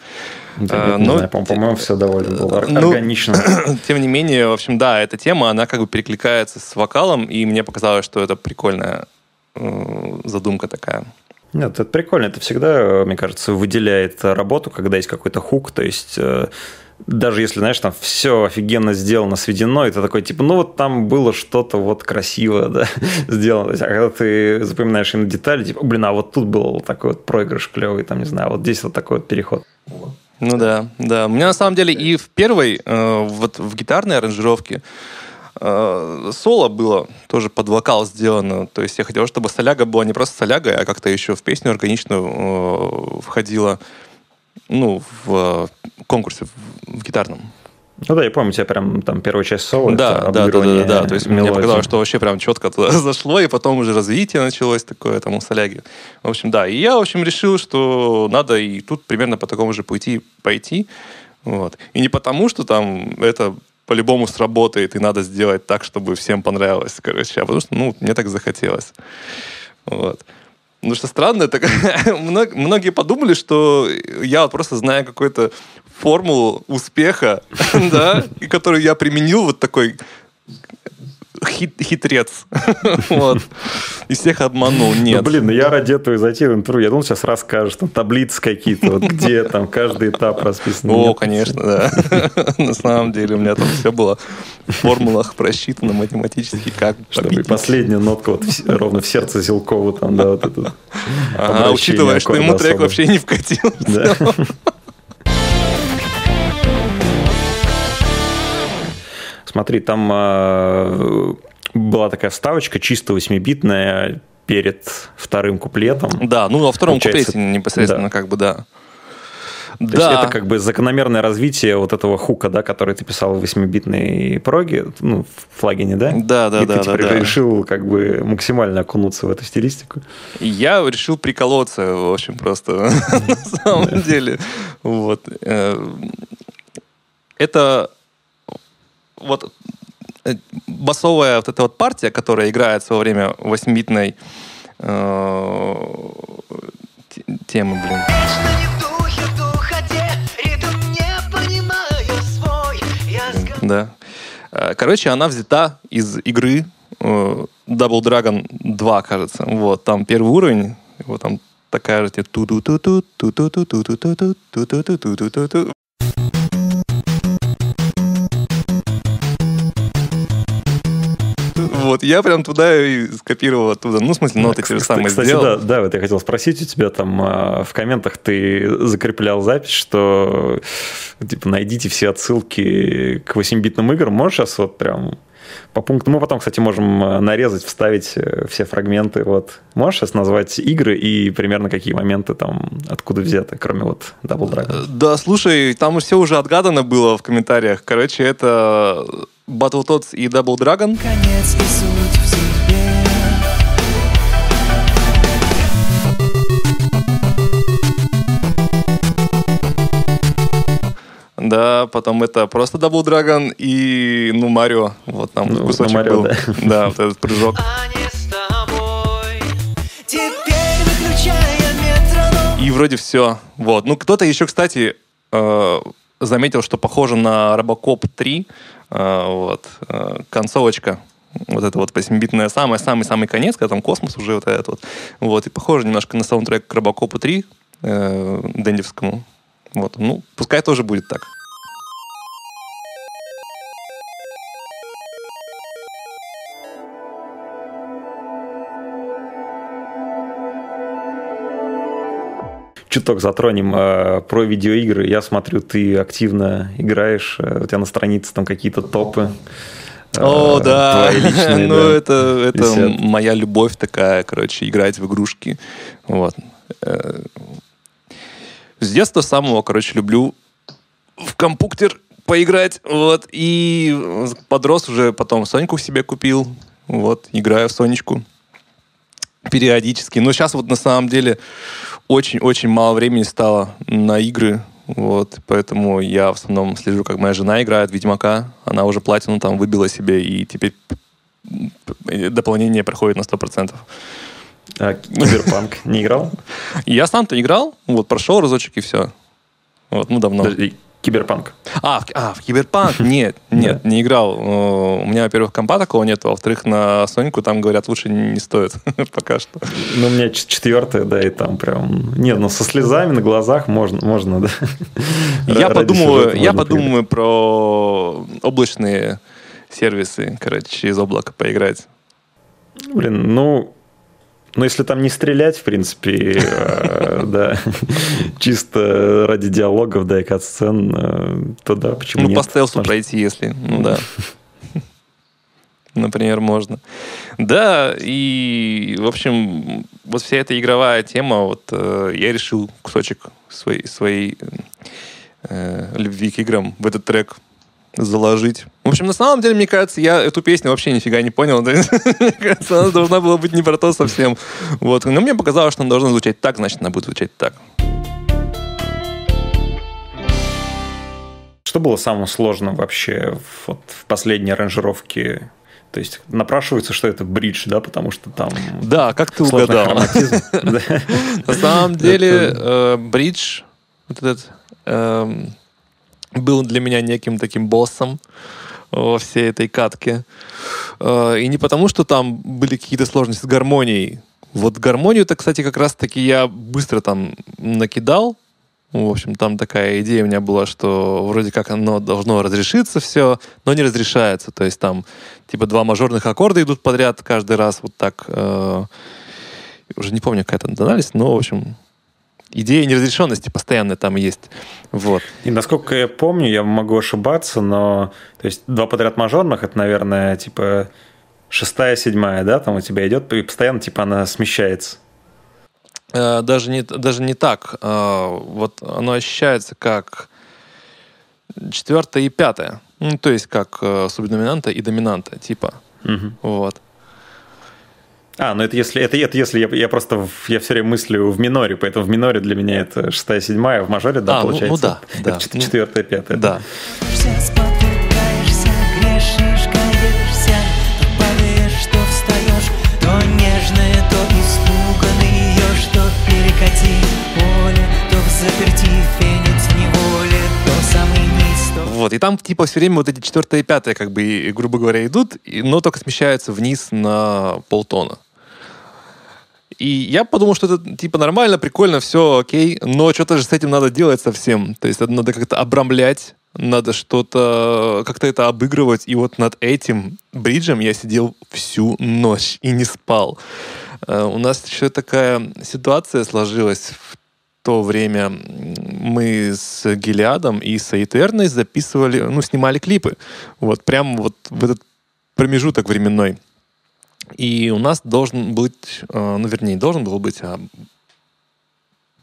Да, а, но, знаю, по-моему, все довольно было ну, органично. [CLEARS THROAT] Тем не менее, в общем, да, эта тема, она как бы перекликается с вокалом, и мне показалось, что это прикольная э, задумка такая. Нет, это прикольно. Это всегда, мне кажется, выделяет работу, когда есть какой-то хук, то есть э, даже если, знаешь, там все офигенно сделано, сведено, и ты такой, типа, ну вот там было что-то вот красиво, да, [LAUGHS] сделано. А когда ты запоминаешь именно детали, типа, блин, а вот тут был такой вот проигрыш клевый, там, не знаю, вот здесь вот такой вот переход. Ну да, да. У меня на самом деле и в первой, э, вот в гитарной аранжировке, э, соло было тоже под вокал сделано. То есть я хотел, чтобы соляга была не просто солягой, а как-то еще в песню органично э, входила ну, в конкурсе в, гитарном. Ну да, я помню, тебя прям там первая часть соло. Да, да, да, да, да. То есть мелодии. мне показалось, что вообще прям четко туда [LAUGHS] зашло, и потом уже развитие началось такое там у соляги. В общем, да. И я, в общем, решил, что надо и тут примерно по такому же пути пойти. Вот. И не потому, что там это по-любому сработает, и надо сделать так, чтобы всем понравилось, короче, а потому что, ну, мне так захотелось. Вот. Ну, что странно, так [LAUGHS] многие подумали, что я вот просто знаю какую-то формулу успеха, [LAUGHS] да, и которую я применил вот такой хит, хитрец. [LAUGHS] вот. И всех обманул. Ну, Нет. Ну, блин, я ради этого зайти в интервью. Я думал, сейчас расскажешь, там таблицы какие-то, вот где там каждый этап расписан. О, конечно, да. [LAUGHS] На самом деле у меня там все было в формулах просчитано математически, как Чтобы последняя нотка вот ровно в сердце Зелкова там, да, вот это. [LAUGHS] Ага, учитывая, что ему трек вообще не вкатил. Да. Смотри, там э, была такая вставочка чисто 8-битная перед вторым куплетом. Да, ну во втором Получается, куплете непосредственно да. как бы да. То да. есть это как бы закономерное развитие вот этого хука, да, который ты писал в 8-битной проге, ну, в флагине, да? Да, да, И да. ты теперь да, решил как бы максимально окунуться в эту стилистику. Я решил приколоться, в общем, просто [LAUGHS] на самом деле. Вот. Э, это вот э, басовая вот эта вот партия, которая играется во время восьмибитной э, темы, блин. Да. Э, короче, она взята из игры Double Dragon 2, кажется. Вот, там первый уровень, вот там такая же ту ту ту ту ту ту ту ту ту ту ту ту ту ту ту ту [LAUGHS] Вот, я прям туда и скопировал оттуда. Ну, в смысле, ноты те же самые Кстати, сделал. да, да, вот я хотел спросить у тебя там а, в комментах ты закреплял запись, что типа найдите все отсылки к 8-битным играм. Можешь сейчас вот прям по пункту. Мы потом, кстати, можем а, нарезать, вставить э, все фрагменты. Вот. Можешь сейчас назвать игры и примерно какие моменты там откуда взяты, кроме вот Double Dragon? Да, слушай, там все уже отгадано было в комментариях. Короче, это Battletoads и Double Dragon. Конец и суть в судьбе. Да, потом это просто Double Dragon и, ну, Марио. Вот там ну, кусочек Марио, был. Да. [LAUGHS] да, вот этот прыжок. И вроде все. Вот. Ну, кто-то еще, кстати, э, заметил, что похоже на Робокоп 3. Э, вот. Э, концовочка вот это вот 8-битная самый-самый-самый конец, когда там космос уже вот этот вот. Вот, и похоже немножко на саундтрек к Робокопу 3, э, Дэндевскому. Вот, ну, пускай тоже будет так. Чуток затронем э, про видеоигры. Я смотрю, ты активно играешь, э, у тебя на странице там какие-то топы. Э, О, да. [LAUGHS] Личные, ну, да, это, это моя любовь такая, короче, играть в игрушки. Вот. Э, с детства самого, короче, люблю в компьютер поиграть, вот, и подрос уже потом Соньку себе купил, вот, играю в Сонечку периодически. Но сейчас вот на самом деле очень-очень мало времени стало на игры, вот, поэтому я в основном слежу, как моя жена играет в Ведьмака, она уже платину там выбила себе, и теперь дополнение проходит на 100%. А Киберпанк не играл? [LAUGHS] Я сам-то играл, вот, прошел разочек и все. Вот, ну, давно. Подожди, Киберпанк. А, а в Киберпанк? [LAUGHS] Нет, нет, не играл. У меня, во-первых, компа такого нет, во-вторых, на Соньку там, говорят, лучше не стоит [LAUGHS] пока что. Ну, у меня четвертая, да, и там прям... Нет, ну со слезами на глазах можно, можно да. [LAUGHS] Я подумаю, я подумаю про облачные сервисы, короче, через облако поиграть. Блин, ну, но если там не стрелять, в принципе, э, [LAUGHS] да, чисто ради диалогов, да, и кат-сцен, э, то да, почему ну, нет? Ну, по стелсу пройти, если, ну да. [LAUGHS] Например, можно. Да, и, в общем, вот вся эта игровая тема, вот э, я решил кусочек своей, своей любви к играм в этот трек заложить. В общем, на самом деле, мне кажется, я эту песню вообще нифига не понял. [LAUGHS] мне кажется, она должна была быть не про то совсем. Вот. Но мне показалось, что она должна звучать так, значит, она будет звучать так. что было самым сложным вообще вот, в последней аранжировке то есть напрашивается, что это бридж, да, потому что там... Да, как ты угадал. [LAUGHS] На самом [LAUGHS] деле э, бридж, вот этот, эм, был для меня неким таким боссом во всей этой катке. Э, и не потому, что там были какие-то сложности с гармонией. Вот гармонию-то, кстати, как раз-таки я быстро там накидал, в общем, там такая идея у меня была, что вроде как оно должно разрешиться все, но не разрешается. То есть там типа два мажорных аккорда идут подряд каждый раз вот так. Э, уже не помню, какая там тональность, но, в общем, идея неразрешенности постоянно там есть. Вот. И насколько я помню, я могу ошибаться, но то есть два подряд мажорных, это, наверное, типа шестая, седьмая, да, там у тебя идет, и постоянно типа она смещается. Э, даже не, даже не так. Э, вот оно ощущается как четвертое и пятое. Ну, то есть как э, субдоминанта и доминанта, типа. Угу. Вот. А, ну это если, это, это если я, я просто, я все время мыслю в миноре, поэтому в миноре для меня это шестая, седьмая, в мажоре, да, а, получается? Ну, ну да, [LAUGHS] это да. четвертая, пятая. Да. да. Вот, и там типа все время вот эти четвертое и пятое, как бы, грубо говоря, идут, но только смещаются вниз на полтона. И я подумал, что это типа нормально, прикольно, все окей, но что-то же с этим надо делать совсем. То есть это надо как-то обрамлять, надо что-то, как-то это обыгрывать. И вот над этим бриджем я сидел всю ночь и не спал. Э, у нас еще такая ситуация сложилась в то время мы с Гелиадом и с Этерной записывали, ну, снимали клипы. Вот прям вот в этот промежуток временной. И у нас должен быть, э, ну, вернее, должен был быть, а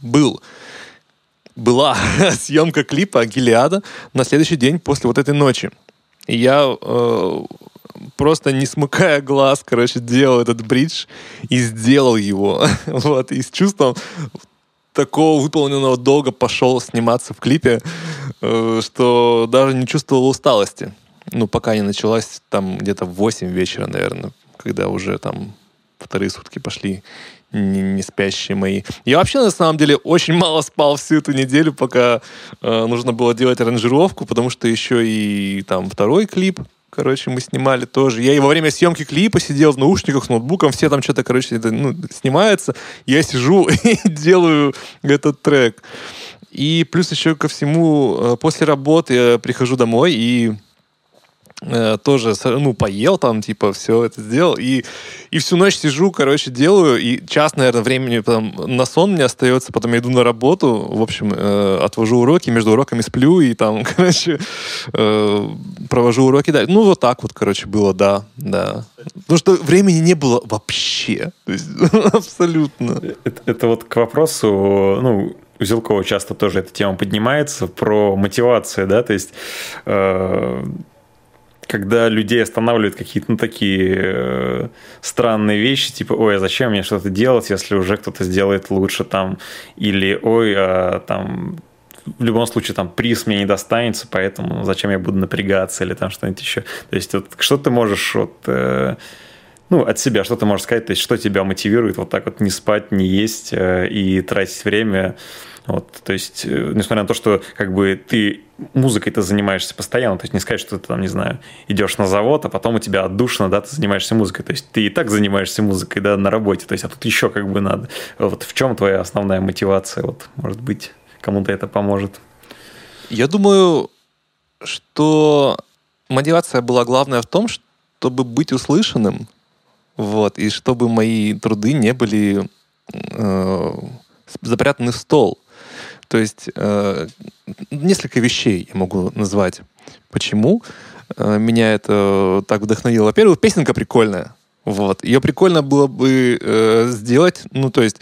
был была [LAUGHS] съемка клипа Гелиада на следующий день после вот этой ночи. И я э, просто не смыкая глаз, короче, делал этот бридж и сделал его. [LAUGHS] вот, и с чувством такого выполненного долга пошел сниматься в клипе, э, что даже не чувствовал усталости. Ну, пока не началась там где-то в 8 вечера, наверное, когда уже там вторые сутки пошли не, не спящие мои. Я вообще, на самом деле, очень [LAUGHS] мало спал всю эту неделю, пока э, нужно было делать аранжировку, потому что еще и там второй клип короче, мы снимали тоже. Я и во время съемки клипа сидел в наушниках с ноутбуком, все там что-то, короче, это, ну, снимается. Я сижу [LAUGHS] и делаю этот трек. И плюс еще ко всему, э, после работы я прихожу домой и тоже, ну, поел там, типа, все это сделал, и, и всю ночь сижу, короче, делаю, и час, наверное, времени потом на сон мне остается, потом я иду на работу, в общем, э, отвожу уроки, между уроками сплю, и там, [LAUGHS] короче, э, провожу уроки, да, ну, вот так вот, короче, было, да, да. Потому что времени не было вообще, то есть, [LAUGHS] абсолютно. Это, это вот к вопросу, ну, у Зелкова часто тоже эта тема поднимается, про мотивацию, да, то есть э, когда людей останавливают какие-то ну, такие э, странные вещи, типа, ой, а зачем мне что-то делать, если уже кто-то сделает лучше там, или ой, а, там в любом случае там приз мне не достанется, поэтому зачем я буду напрягаться? Или там что-нибудь еще. То есть вот что ты можешь вот, э, ну, от себя, что ты можешь сказать, то есть что тебя мотивирует вот так вот не спать, не есть э, и тратить время вот, то есть, э, несмотря на то, что как бы ты музыкой-то занимаешься постоянно, то есть не сказать, что ты там, не знаю, идешь на завод, а потом у тебя отдушно, да, ты занимаешься музыкой, то есть ты и так занимаешься музыкой, да, на работе, то есть, а тут еще как бы надо. Вот в чем твоя основная мотивация, вот, может быть, кому-то это поможет? Я думаю, что мотивация была главная в том, чтобы быть услышанным, вот, и чтобы мои труды не были э, запрятаны в стол. То есть э, несколько вещей я могу назвать. Почему э, меня это так вдохновило? Во-первых, песенка прикольная. Вот. Ее прикольно было бы э, сделать. Ну, то есть,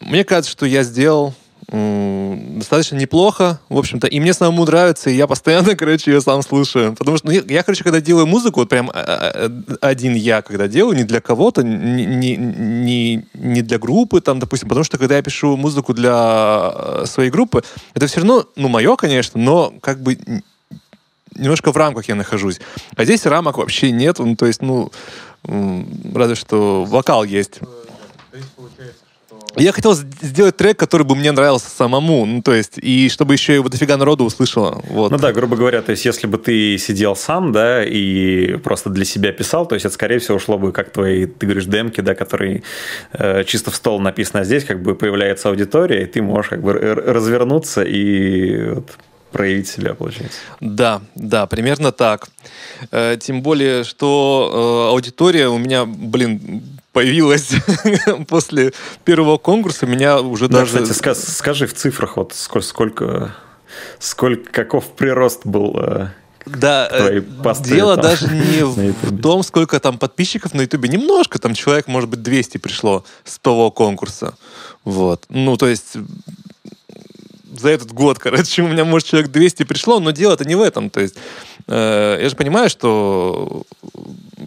мне кажется, что я сделал достаточно неплохо, в общем-то, и мне самому нравится, и я постоянно, [LAUGHS] короче, ее сам слушаю, потому что ну, я, короче, когда делаю музыку, вот прям а, а, один я, когда делаю, не для кого-то, не, не, не, для группы, там, допустим, потому что когда я пишу музыку для э, своей группы, это все равно, ну, мое, конечно, но как бы немножко в рамках я нахожусь. А здесь рамок вообще нет, ну, то есть, ну, разве что вокал есть. Я хотел сделать трек, который бы мне нравился самому, ну, то есть, и чтобы еще его дофига народу услышало. Вот. Ну да, грубо говоря, то есть, если бы ты сидел сам, да, и просто для себя писал, то есть, это, скорее всего, ушло бы как твои, ты говоришь, демки, да, которые э, чисто в стол написано, а здесь как бы появляется аудитория, и ты можешь как бы развернуться и вот, проявить себя, получается. Да, да, примерно так. Э, тем более, что э, аудитория у меня, блин, появилась [LAUGHS] после первого конкурса, меня уже да, даже... Кстати, скажи в цифрах, вот сколько, сколько, сколько каков прирост был э, да, э, дело там, даже [LAUGHS] не в том, сколько там подписчиков на Ютубе. Немножко, там человек, может быть, 200 пришло с того конкурса. Вот. Ну, то есть за этот год, [LAUGHS] короче, у меня, может, человек 200 пришло, но дело-то не в этом. То есть э, я же понимаю, что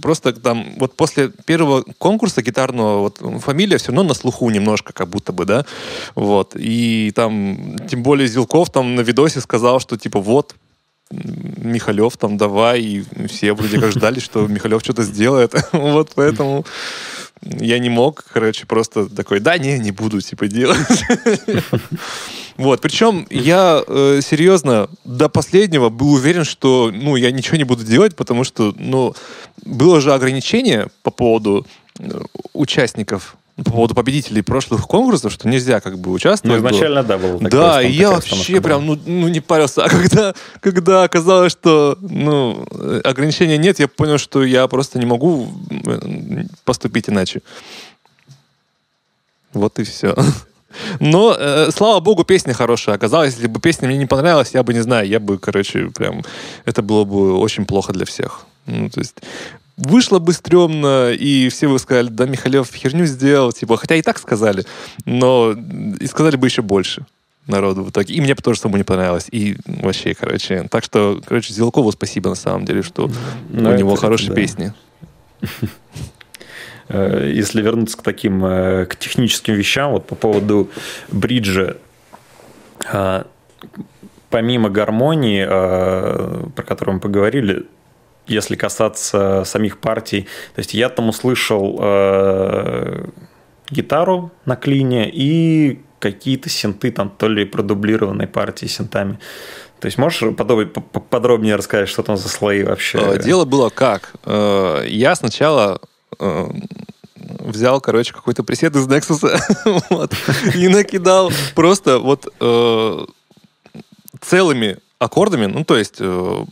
просто там вот после первого конкурса гитарного вот фамилия все равно на слуху немножко, как будто бы, да, вот. И там, тем более Зилков там на видосе сказал, что типа вот, Михалев там давай, и все вроде как ждали, что Михалев что-то сделает. [LAUGHS] вот поэтому я не мог, короче, просто такой, да, не, не буду, типа, делать. [LAUGHS] Вот, причем я э, серьезно до последнего был уверен, что, ну, я ничего не буду делать, потому что, ну, было же ограничение по поводу э, участников по поводу победителей прошлых конкурсов, что нельзя как бы участвовать. Ну, изначально, было. да, было. Да, и я вообще прям, ну, ну, не парился. А когда, когда оказалось, что, ну, ограничения нет, я понял, что я просто не могу э, поступить иначе. Вот и все. Но, э, слава богу, песня хорошая оказалась. Если бы песня мне не понравилась, я бы, не знаю, я бы, короче, прям... Это было бы очень плохо для всех. Ну, то есть вышло бы стрёмно, и все бы сказали, да, Михалев херню сделал, типа, хотя и так сказали, но и сказали бы еще больше народу в итоге. И мне тоже самому не понравилось. И вообще, короче. Так что, короче, Зелкову спасибо на самом деле, что Но у него хорошие да. песни. [LAUGHS] Э, если вернуться к таким, э, к техническим вещам, вот по поводу бриджа, э, помимо гармонии, про которую мы поговорили, если касаться самих партий, то есть я там услышал гитару на клине и какие-то синты, там то ли продублированные партии синтами. То есть можешь подробнее рассказать, что там за слои вообще? Дело было как? Я сначала взял, короче, какой-то пресет из Nexus [LAUGHS] вот, и накидал просто вот э, целыми аккордами, ну, то есть э,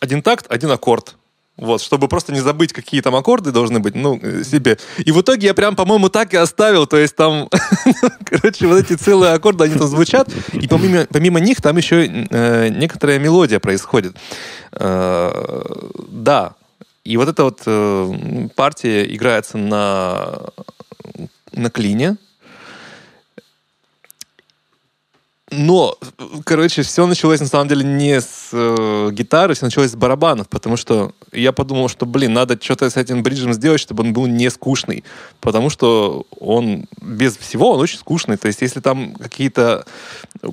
один такт, один аккорд. Вот, чтобы просто не забыть, какие там аккорды должны быть, ну, себе. И в итоге я прям, по-моему, так и оставил. То есть там, [LAUGHS] короче, вот эти целые аккорды, они там звучат. И помимо, помимо них там еще э, некоторая мелодия происходит. Э, да, и вот эта вот э, партия играется на, на клине. Но, короче, все началось на самом деле не с э, гитары, все началось с барабанов, потому что я подумал, что, блин, надо что-то с этим бриджем сделать, чтобы он был не скучный, потому что он без всего, он очень скучный. То есть, если там какие-то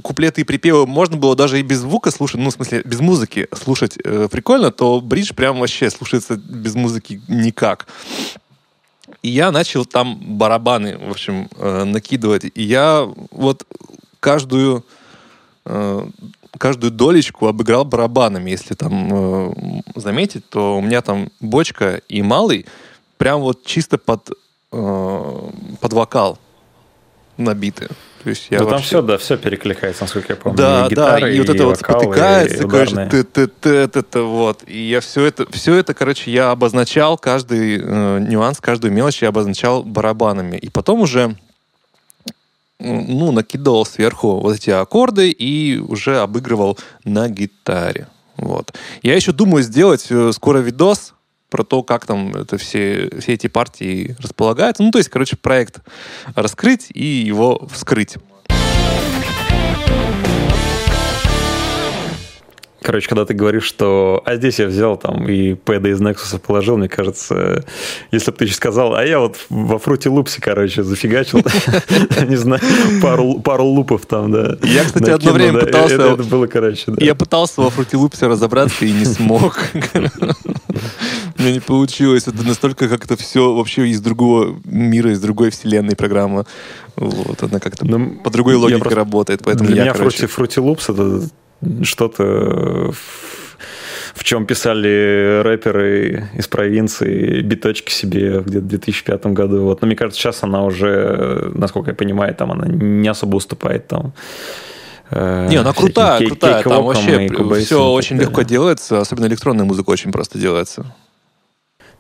куплеты и припевы можно было даже и без звука слушать, ну, в смысле, без музыки слушать э, прикольно, то бридж прям вообще слушается без музыки никак. И я начал там барабаны, в общем, э, накидывать. И я вот каждую, э, каждую долечку обыграл барабанами. Если там э, заметить, то у меня там бочка и малый прям вот чисто под, э, под вокал набиты. То есть я ну, вообще... там все, да, все перекликается, насколько я помню. Да, и да, и, и вот это вот спотыкается, короче, ты, ты, ты, это вот. И я все это, все это, короче, я обозначал каждый э, нюанс, каждую мелочь я обозначал барабанами. И потом уже ну, накидывал сверху вот эти аккорды и уже обыгрывал на гитаре. Вот. Я еще думаю сделать э, скоро видос про то, как там это все, все эти партии располагаются. Ну, то есть, короче, проект раскрыть и его вскрыть. Короче, когда ты говоришь, что «а здесь я взял там и пэда из Nexus положил», мне кажется, если бы ты еще сказал «а я вот во фруте лупсе, короче, зафигачил, [LAUGHS] не знаю, пару, лупов там, да». Я, кстати, одно время пытался... Это было, короче. Я пытался во фруте лупсе разобраться и не смог. У меня не получилось. Это настолько как-то все вообще из другого мира, из другой вселенной программа. Вот, она как-то ну, по другой логике работает. Поэтому Для меня короче... Fruity Loops это что-то в чем писали рэперы из провинции биточки себе где-то в 2005 году. Вот. Но мне кажется, сейчас она уже, насколько я понимаю, там она не особо уступает там. Э, не, она крутая, крутая. Там вообще все очень легко делается, особенно электронная музыка очень просто делается.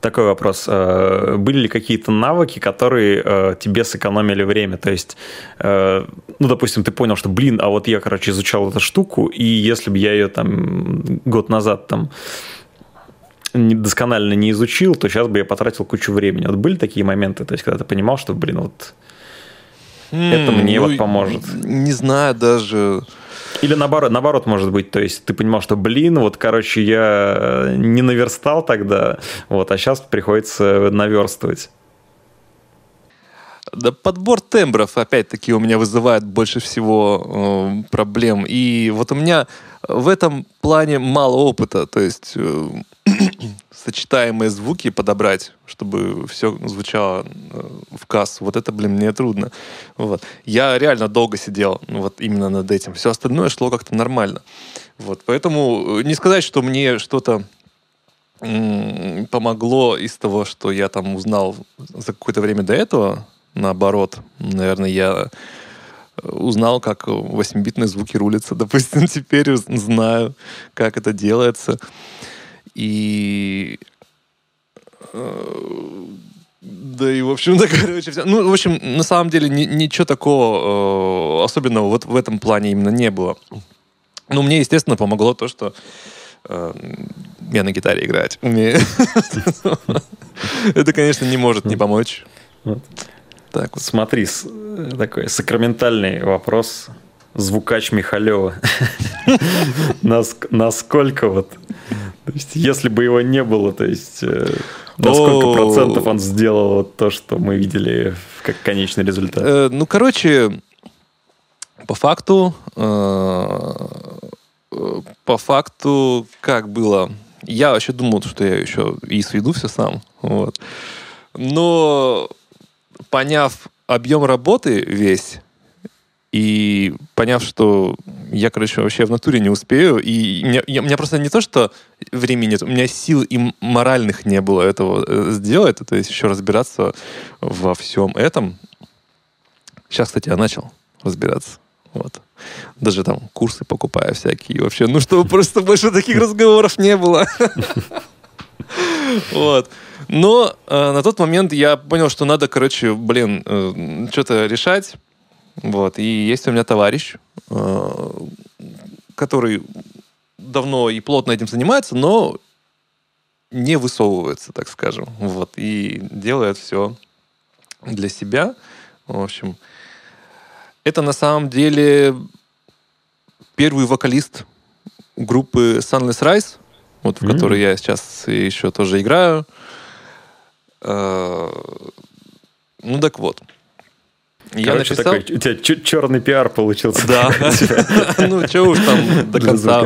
Такой вопрос. Э, были ли какие-то навыки, которые э, тебе сэкономили время? То есть, э, ну, допустим, ты понял, что, блин, а вот я, короче, изучал эту штуку, и если бы я ее там год назад там досконально не изучил, то сейчас бы я потратил кучу времени. Вот были такие моменты, то есть, когда ты понимал, что, блин, вот это мне ну, вот поможет? Не знаю даже. Или наоборот, наоборот, может быть, то есть ты понимал, что, блин, вот, короче, я э, не наверстал тогда, вот, а сейчас приходится наверстывать. Да подбор тембров, опять-таки, у меня вызывает больше всего э, проблем. И вот у меня в этом плане мало опыта. То есть э, [CLEARS THROAT] сочетаемые звуки подобрать, чтобы все звучало э, в кассу. Вот это, блин, мне трудно. Вот. Я реально долго сидел ну, вот именно над этим. Все остальное шло как-то нормально. Вот. Поэтому э, не сказать, что мне что-то помогло из того, что я там узнал за какое-то время до этого. Наоборот, наверное, я узнал, как 8-битные звуки рулятся. [LAUGHS] Допустим, теперь знаю, как это делается. И... Э, да и, в общем-то, [LAUGHS] короче, все. Ну, в общем, на самом деле ни, ничего такого э, особенного вот в этом плане именно не было. Ну, мне, естественно, помогло то, что э, я на гитаре играть. [LAUGHS] Это, конечно, не может не помочь. Так вот. Смотри, такой сакраментальный вопрос. Звукач Михалева. [LAUGHS] Насколько вот то есть, если бы его не было, то есть, э, на сколько процентов он сделал вот то, что мы видели как конечный результат? Э, ну, короче, по факту, э, по факту, как было? Я вообще думал, что я еще и сведу все сам. Вот. Но поняв объем работы весь, и поняв, что я, короче, вообще в натуре не успею, и у я, у меня просто не то, что времени нет, у меня сил и моральных не было этого э, сделать, то есть еще разбираться во всем этом. Сейчас, кстати, я начал разбираться. Вот. Даже там курсы покупаю всякие вообще. Ну, чтобы просто больше таких разговоров не было. [LAUGHS] Вот. Но э, на тот момент я понял, что надо, короче, блин, э, что-то решать. Вот. И есть у меня товарищ, э, который давно и плотно этим занимается, но не высовывается, так скажем. Вот. И делает все для себя. В общем, это на самом деле первый вокалист группы Sunless Rise, вот, в mm-hmm. которой я сейчас еще тоже играю. Э, ну так вот. Я Короче, написал... такой, у тебя черный пиар получился. Да. [LAUGHS] [LAUGHS] Ну, что уж там до конца.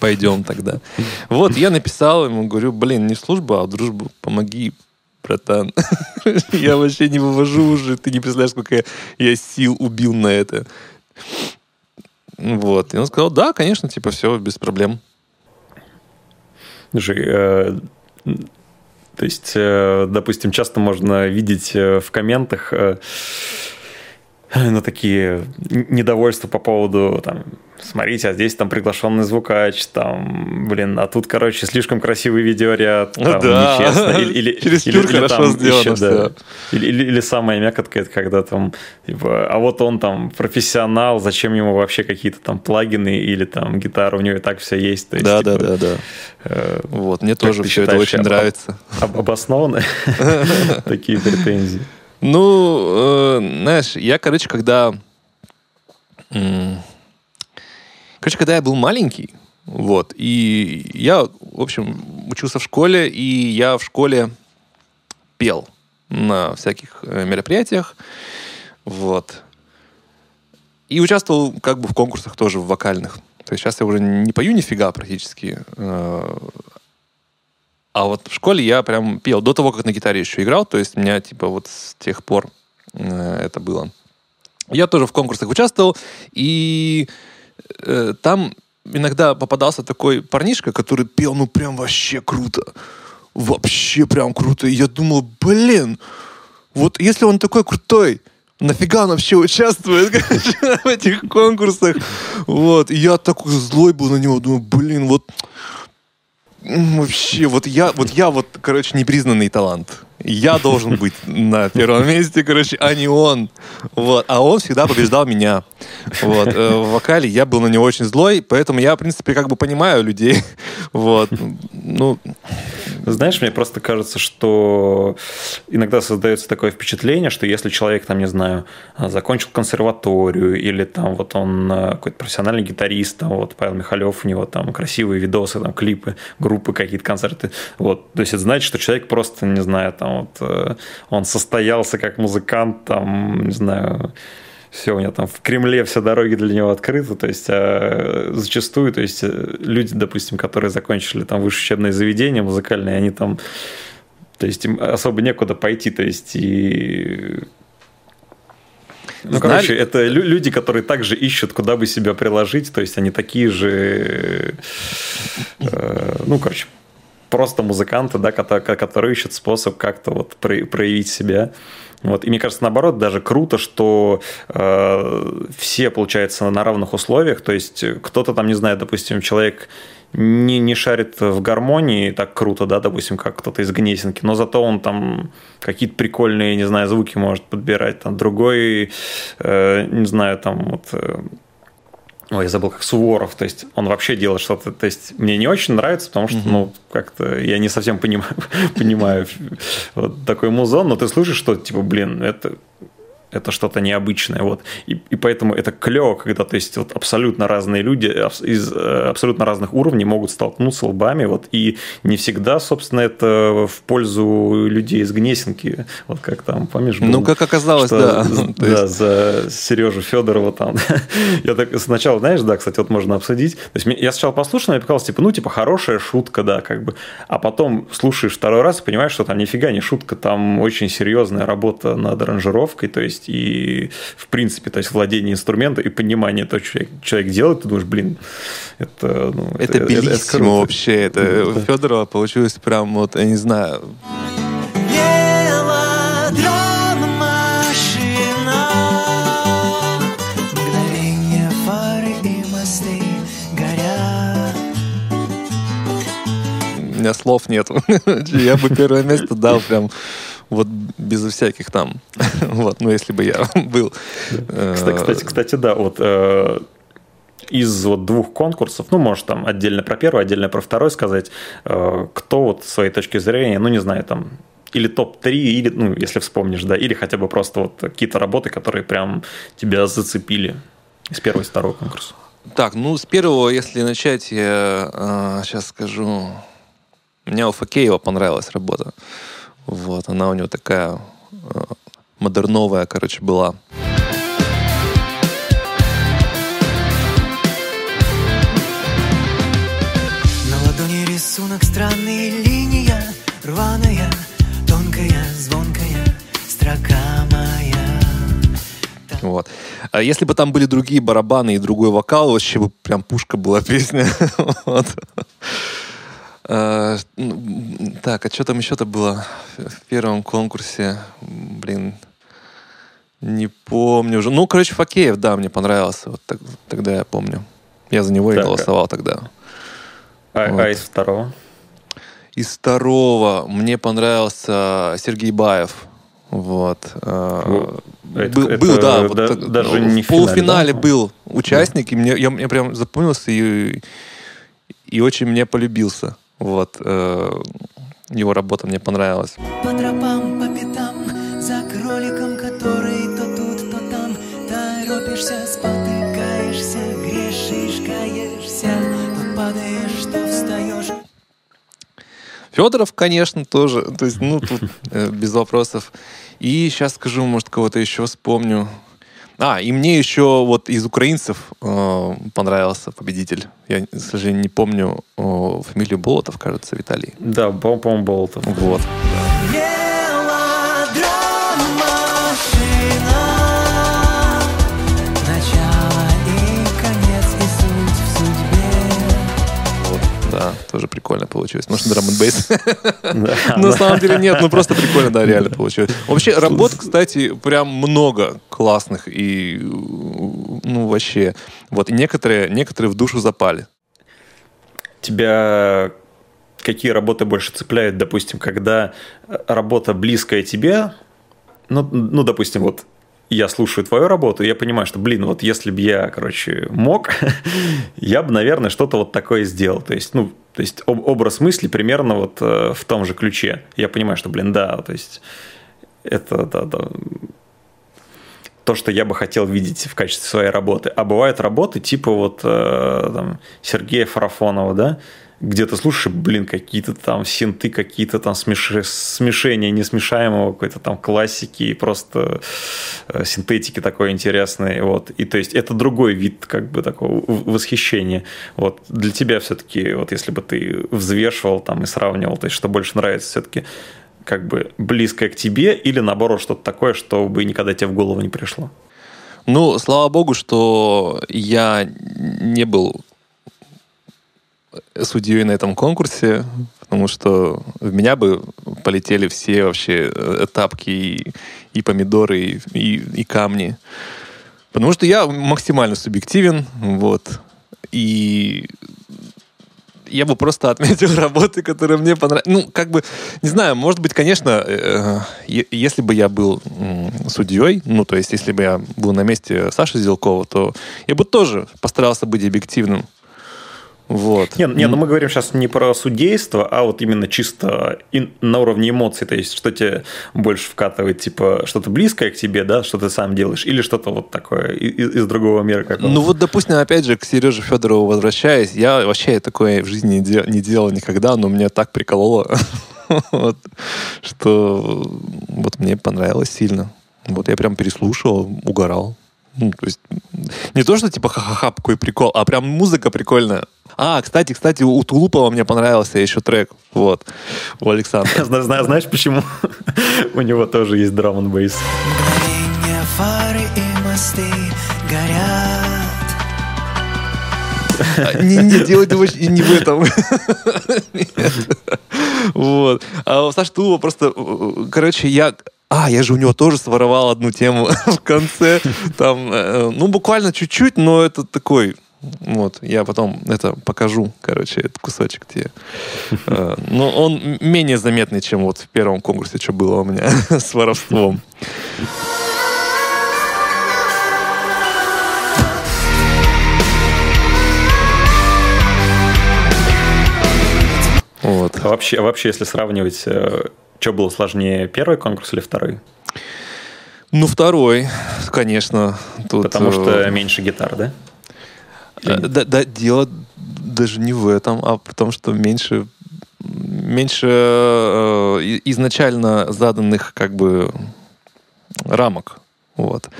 Пойдем тогда. Вот, я написал ему, говорю, блин, не в службу, а в дружбу. Помоги, братан. [LAUGHS] Я вообще не вывожу уже. Ты не представляешь, сколько я сил убил на это. Вот. И он сказал, да, конечно, типа, все, без проблем. Слушай, э, то есть, э, допустим, часто можно видеть э, в комментах э, [LAUGHS] ну, такие недовольства по поводу, там, смотрите, а здесь там приглашенный звукач, там, блин, а тут, короче, слишком красивый видеоряд, там, да. нечестно. Или, [LAUGHS] или, Через или, или, хорошо там сделано еще, да. или, или, или самая мякотка, это когда там, типа, а вот он там профессионал, зачем ему вообще какие-то там плагины или там гитара, у него и так все есть. Есть, да, типа, да, да, да. Э, вот, мне тоже все это очень нравится. Об, обоснованы [LAUGHS] такие претензии? Ну, э, знаешь, я, короче, когда... Короче, когда я был маленький, Вот. И я, в общем, учился в школе, и я в школе пел на всяких э, мероприятиях. Вот. И участвовал как бы в конкурсах тоже в вокальных. То есть сейчас я уже не пою нифига практически. Э, а вот в школе я прям пел до того, как на гитаре еще играл. То есть у меня типа вот с тех пор э, это было. Я тоже в конкурсах участвовал, и э, там иногда попадался такой парнишка, который пел, ну прям вообще круто. Вообще прям круто. И я думал, блин, вот если он такой крутой, нафига он вообще участвует [LAUGHS] в этих конкурсах? Вот. И я такой злой был на него, думаю, блин, вот вообще, вот я, вот я вот, короче, непризнанный талант я должен быть на первом месте, короче, а не он. Вот. А он всегда побеждал меня. Вот. Э, в вокале я был на него очень злой, поэтому я, в принципе, как бы понимаю людей. Вот. Ну... Знаешь, мне просто кажется, что иногда создается такое впечатление, что если человек, там, не знаю, закончил консерваторию, или там вот он э, какой-то профессиональный гитарист, там, вот Павел Михалев, у него там красивые видосы, там, клипы, группы, какие-то концерты. Вот. То есть это значит, что человек просто, не знаю, там, вот, э, он состоялся как музыкант, там, не знаю, все у него там в Кремле все дороги для него открыты, то есть а зачастую, то есть э, люди, допустим, которые закончили там высшее учебное заведение музыкальное, они там, то есть им особо некуда пойти, то есть и ну, Знали? короче, это люди, которые также ищут, куда бы себя приложить, то есть они такие же, э, ну, короче, просто музыканты, да, которые, ищут способ как-то вот проявить себя. Вот. И мне кажется, наоборот, даже круто, что э, все, получается, на равных условиях. То есть кто-то там, не знаю, допустим, человек не, не шарит в гармонии так круто, да, допустим, как кто-то из Гнесинки, но зато он там какие-то прикольные, не знаю, звуки может подбирать. Там другой, э, не знаю, там вот э, Ой, я забыл, как Суворов, то есть он вообще делает что-то, то есть мне не очень нравится, потому что, ну, как-то я не совсем понимаю, [LAUGHS] понимаю вот такой музон, но ты слышишь, что, типа, блин, это это что-то необычное. Вот. И, и поэтому это клево, когда то есть, вот, абсолютно разные люди из э, абсолютно разных уровней могут столкнуться лбами. Вот, и не всегда, собственно, это в пользу людей из Гнесинки. Вот как там, помнишь? Ну, как оказалось, что, да. [LAUGHS] Да, есть... за Сережу Федорова там. [LAUGHS] я так сначала, знаешь, да, кстати, вот можно обсудить. То есть я сначала послушал, мне показалось, типа, ну, типа, хорошая шутка, да, как бы. А потом слушаешь второй раз и понимаешь, что там нифига не шутка, там очень серьезная работа над аранжировкой, то есть есть и в принципе, то есть владение инструмента и понимание того, что человек, человек делает, ты думаешь, блин, это... Ну, это, это белиссимо это, вообще, это да. Федорова получилось прям, вот, я не знаю... У меня слов нету. [LAUGHS] Я бы первое место дал прям вот без всяких там, [LAUGHS] вот, ну, если бы я [LAUGHS] был. Кстати, кстати, кстати, да, вот э, из вот двух конкурсов, ну, может, там отдельно про первый, отдельно про второй сказать, э, кто вот с своей точки зрения, ну, не знаю, там, или топ-3, или, ну, если вспомнишь, да, или хотя бы просто вот какие-то работы, которые прям тебя зацепили из первого и второго конкурса. Так, ну, с первого, если начать, я э, сейчас скажу, мне у Факеева понравилась работа. Вот, она у него такая э, модерновая, короче, была. На ладони рисунок странный, линия рваная, тонкая, звонкая, строка моя. Вот. А если бы там были другие барабаны и другой вокал, вообще бы прям пушка была [LAUGHS] песня. вот. А, так, а что там еще-то было в первом конкурсе? Блин, не помню уже. Ну, короче, Факеев, да, мне понравился. Вот так, тогда я помню. Я за него так, и голосовал а... тогда. А, вот. а из второго? Из второго мне понравился Сергей Баев. Вот. Это, был, это, был, да. да вот, даже ну, не в полуфинале да? был участник, да. и мне, я, мне прям запомнился и, и очень мне полюбился. Вот. Э, его работа мне понравилась. По тропам, по пятам, за кроликом, который то тут, то там, торопишься, спотыкаешься, грешишь, каешься, по падаешь, то встаешь. Федоров, конечно, тоже. То есть, ну, тут э, без вопросов. И сейчас скажу, может, кого-то еще вспомню. А, и мне еще вот из украинцев э, понравился победитель. Я, к сожалению, не помню э, фамилию Болотов, кажется, Виталий. Да, по-моему, Болотов. Вот. Да. Тоже прикольно получилось. Может, драм бейс На [LAUGHS] самом деле нет, ну просто прикольно, да, реально получилось. Вообще, работ, кстати, прям много классных и, ну, вообще. Вот, и некоторые, некоторые в душу запали. Тебя какие работы больше цепляют, допустим, когда работа близкая тебе, ну, ну, допустим, вот я слушаю твою работу, я понимаю, что, блин, вот если бы я, короче, мог, [LAUGHS] я бы, наверное, что-то вот такое сделал. То есть, ну, то есть образ мысли примерно вот э, в том же ключе. Я понимаю, что, блин, да, то есть это да, да, то, что я бы хотел видеть в качестве своей работы. А бывают работы типа вот э, там, Сергея Фарафонова, да, где то слушаешь, блин, какие-то там синты, какие-то там смеш... смешения несмешаемого, какой-то там классики и просто э, синтетики такой интересной, вот. И то есть это другой вид как бы такого восхищения. Вот для тебя все-таки, вот если бы ты взвешивал там и сравнивал, то есть что больше нравится все-таки как бы близкое к тебе или наоборот что-то такое, что бы никогда тебе в голову не пришло? Ну, слава богу, что я не был судьей на этом конкурсе, потому что в меня бы полетели все вообще э, тапки и, и помидоры, и, и, и камни. Потому что я максимально субъективен, вот. И я бы просто [LAUGHS] отметил работы, которые мне понравились. Ну, как бы, не знаю, может быть, конечно, э, если бы я был судьей, ну, то есть, если бы я был на месте Саши Зелкова, то я бы тоже постарался быть объективным. Вот. Не, не, ну мы говорим сейчас не про судейство, а вот именно чисто на уровне эмоций, то есть что тебе больше вкатывает, типа что-то близкое к тебе, да, что ты сам делаешь, или что-то вот такое из, из другого мира какого-то. Ну вот, допустим, опять же, к Сереже Федорову возвращаясь, я вообще такое в жизни не, дел, не делал никогда, но мне так прикололо, [LAUGHS] вот, что вот мне понравилось сильно. Вот я прям переслушал, угорал. Ну, то есть не то, что типа ха-ха-ха, какой прикол, а прям музыка прикольная. А, кстати, кстати, у Тулупова мне понравился еще трек. Вот. У Александра. [LAUGHS] Знаешь почему? [LAUGHS] У него тоже есть драм н бейс. фары и мосты горят. Не, не, дело не в этом. [LAUGHS] Вот. А у Саши Тулова просто... Короче, я а, я же у него тоже своровал одну тему [LAUGHS] в конце. Там, э, ну, буквально чуть-чуть, но это такой вот, я потом это покажу, короче, этот кусочек тебе. Э, но он менее заметный, чем вот в первом конкурсе, что было у меня [LAUGHS] с воровством. Вот. А вообще, а вообще, если сравнивать, э, что было сложнее, первый конкурс или второй? Ну, второй, конечно. Тут... Потому что э, меньше гитар, да? Или... Да, да, дело даже не в этом, а потому что меньше меньше э, изначально заданных как бы рамок. Вот.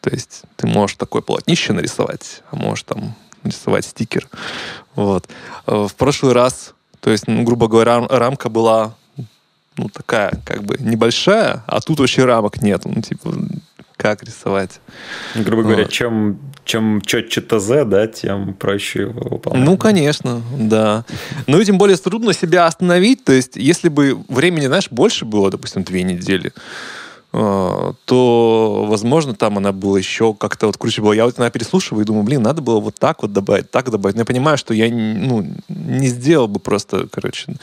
То есть ты можешь такое полотнище нарисовать, а можешь там нарисовать стикер. Вот. В прошлый раз, то есть, ну, грубо говоря, рамка была ну, такая, как бы, небольшая, а тут вообще рамок нет. Ну, типа, как рисовать. Грубо говоря, вот. чем, чем четче ТЗ, да, тем проще его выполнять. Ну, конечно, да. Ну и тем более трудно себя остановить. То есть, если бы времени, знаешь, больше было, допустим, две недели, то, возможно, там она была еще как-то вот круче была. Я вот она переслушиваю и думаю, блин, надо было вот так вот добавить, так добавить. Но я понимаю, что я ну, не сделал бы просто, короче,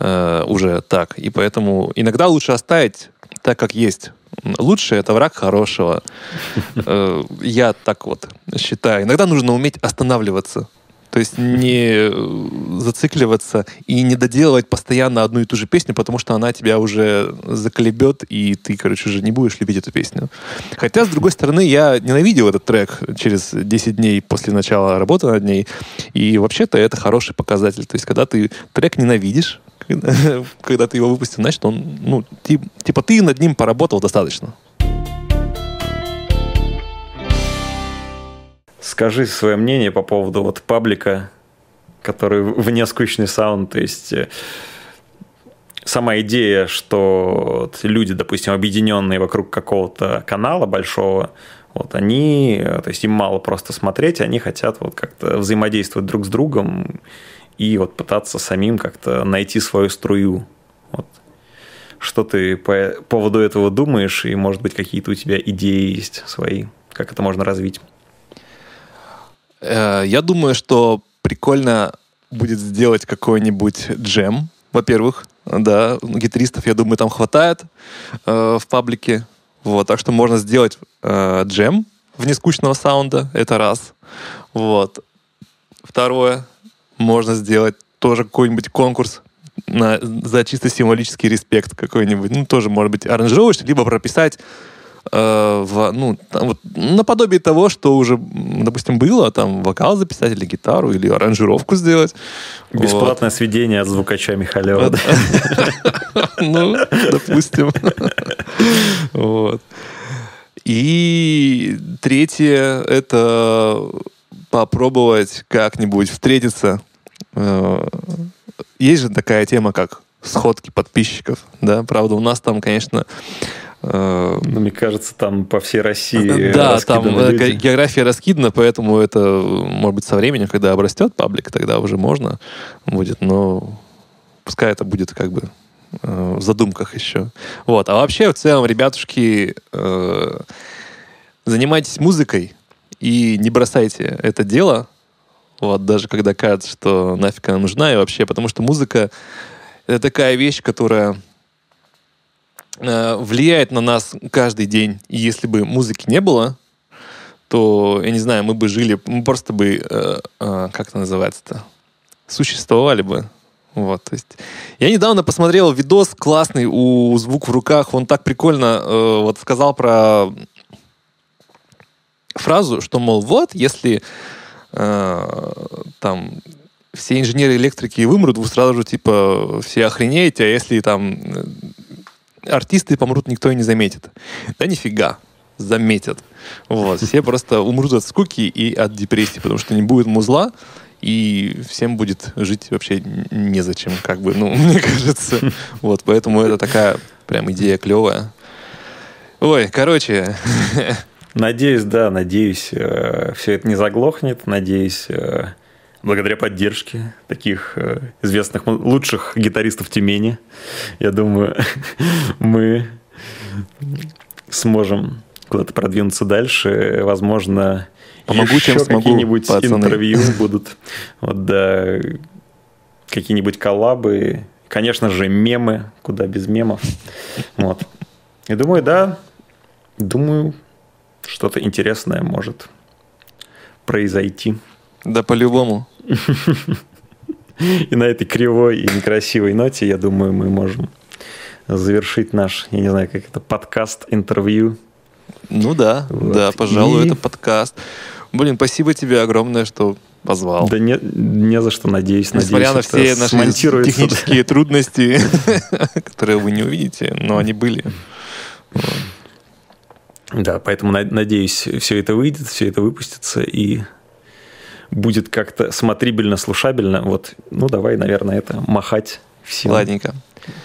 э, уже так. И поэтому иногда лучше оставить так, как есть. Лучшее это враг хорошего. Э, я так вот считаю. Иногда нужно уметь останавливаться. То есть не э, зацикливаться и не доделывать постоянно одну и ту же песню, потому что она тебя уже заколебет, и ты, короче, уже не будешь любить эту песню. Хотя, с другой стороны, я ненавидел этот трек через 10 дней после начала работы над ней. И вообще-то это хороший показатель. То есть, когда ты трек ненавидишь, [LAUGHS] когда ты его выпустил, значит, он, ну, типа, ты над ним поработал достаточно. Скажи свое мнение по поводу вот паблика, который вне скучный саунд, то есть э, сама идея, что люди, допустим, объединенные вокруг какого-то канала большого, вот они, э, то есть им мало просто смотреть, они хотят вот как-то взаимодействовать друг с другом и вот пытаться самим как-то найти свою струю. Вот. Что ты по поводу этого думаешь, и, может быть, какие-то у тебя идеи есть свои, как это можно развить? Э, я думаю, что прикольно будет сделать какой-нибудь джем, во-первых, да, гитаристов, я думаю, там хватает э, в паблике, вот, так что можно сделать э, джем в нескучного саунда, это раз, вот. Второе, можно сделать тоже какой-нибудь конкурс на, за чисто символический респект какой-нибудь, ну, тоже, может быть, аранжировочный, либо прописать Э, в, ну, там вот, наподобие того, что уже, допустим, было, там, вокал записать или гитару, или аранжировку сделать. Бесплатное вот. сведение от звукача Михалева. [LAUGHS] Ну, допустим. Вот. И третье — это попробовать как-нибудь встретиться. Э, есть же такая тема, как сходки подписчиков, да, правда, у нас там, конечно, мне кажется, там по всей России Да, там э, люди. география раскидана, поэтому это, может быть, со временем, когда обрастет паблик, тогда уже можно будет, но пускай это будет как бы э, в задумках еще. Вот. А вообще, в целом, ребятушки, занимайтесь музыкой и не бросайте это дело, вот, даже когда кажется, что нафиг она нужна и вообще, потому что музыка — это такая вещь, которая Э, влияет на нас каждый день. И если бы музыки не было, то, я не знаю, мы бы жили, мы просто бы, э, э, как это называется-то, существовали бы. Вот, то есть я недавно посмотрел видос классный у звук в руках. Он так прикольно э, вот сказал про фразу, что мол вот если э, там все инженеры электрики вымрут, вы сразу же типа все охренеете, а если там артисты помрут, никто и не заметит. Да нифига, заметят. Вот. Все просто умрут от скуки и от депрессии, потому что не будет музла, и всем будет жить вообще незачем, как бы, ну, [LAUGHS] мне кажется. Вот, поэтому это такая прям идея клевая. Ой, короче. [LAUGHS] Надеюсь, да, надеюсь, э, все это не заглохнет. Надеюсь, э, благодаря поддержке таких э, известных лучших гитаристов Тюмени, я думаю, [LAUGHS] мы сможем куда-то продвинуться дальше. Возможно, Помогу, еще какие-нибудь интервью [LAUGHS] будут. Вот, да, какие-нибудь коллабы. Конечно же, мемы. Куда без мемов. Вот. И думаю, да, думаю, что-то интересное может произойти. Да, по-любому. [LAUGHS] И на этой кривой и некрасивой ноте, я думаю, мы можем завершить наш, я не знаю, как это, подкаст, интервью. Ну да, вот. да, пожалуй, и... это подкаст. Блин, спасибо тебе огромное, что позвал. Да не, не за что, надеюсь. Несмотря надеюсь, на все наши технические [LAUGHS] трудности, [LAUGHS] которые вы не увидите, но они были. Да, поэтому надеюсь, все это выйдет, все это выпустится, и будет как-то смотрибельно, слушабельно, вот, ну, давай, наверное, это махать всем. Ладненько.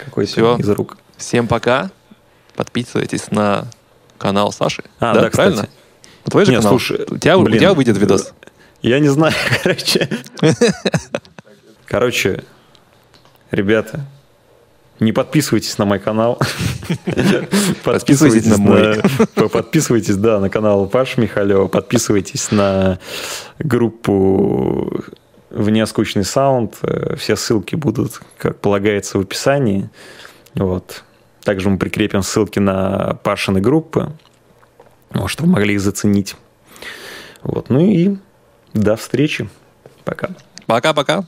Какой-то Все. из рук. Всем пока. Подписывайтесь на канал Саши. А, да, да правильно? Кстати. Твой же Нет, канал. Слушай, у, тебя, блин, у тебя выйдет видос. Я не знаю, [LAUGHS] короче. [LAUGHS] Короче, ребята, не подписывайтесь на мой канал. [LAUGHS] Подписывайтесь на мой. [LAUGHS] Подписывайтесь, да, на канал Паш Михалева. Подписывайтесь на группу «Вне скучный саунд». Все ссылки будут, как полагается, в описании. Вот. Также мы прикрепим ссылки на Пашины группы, чтобы вы могли их заценить. Вот. Ну и до встречи. Пока. Пока-пока.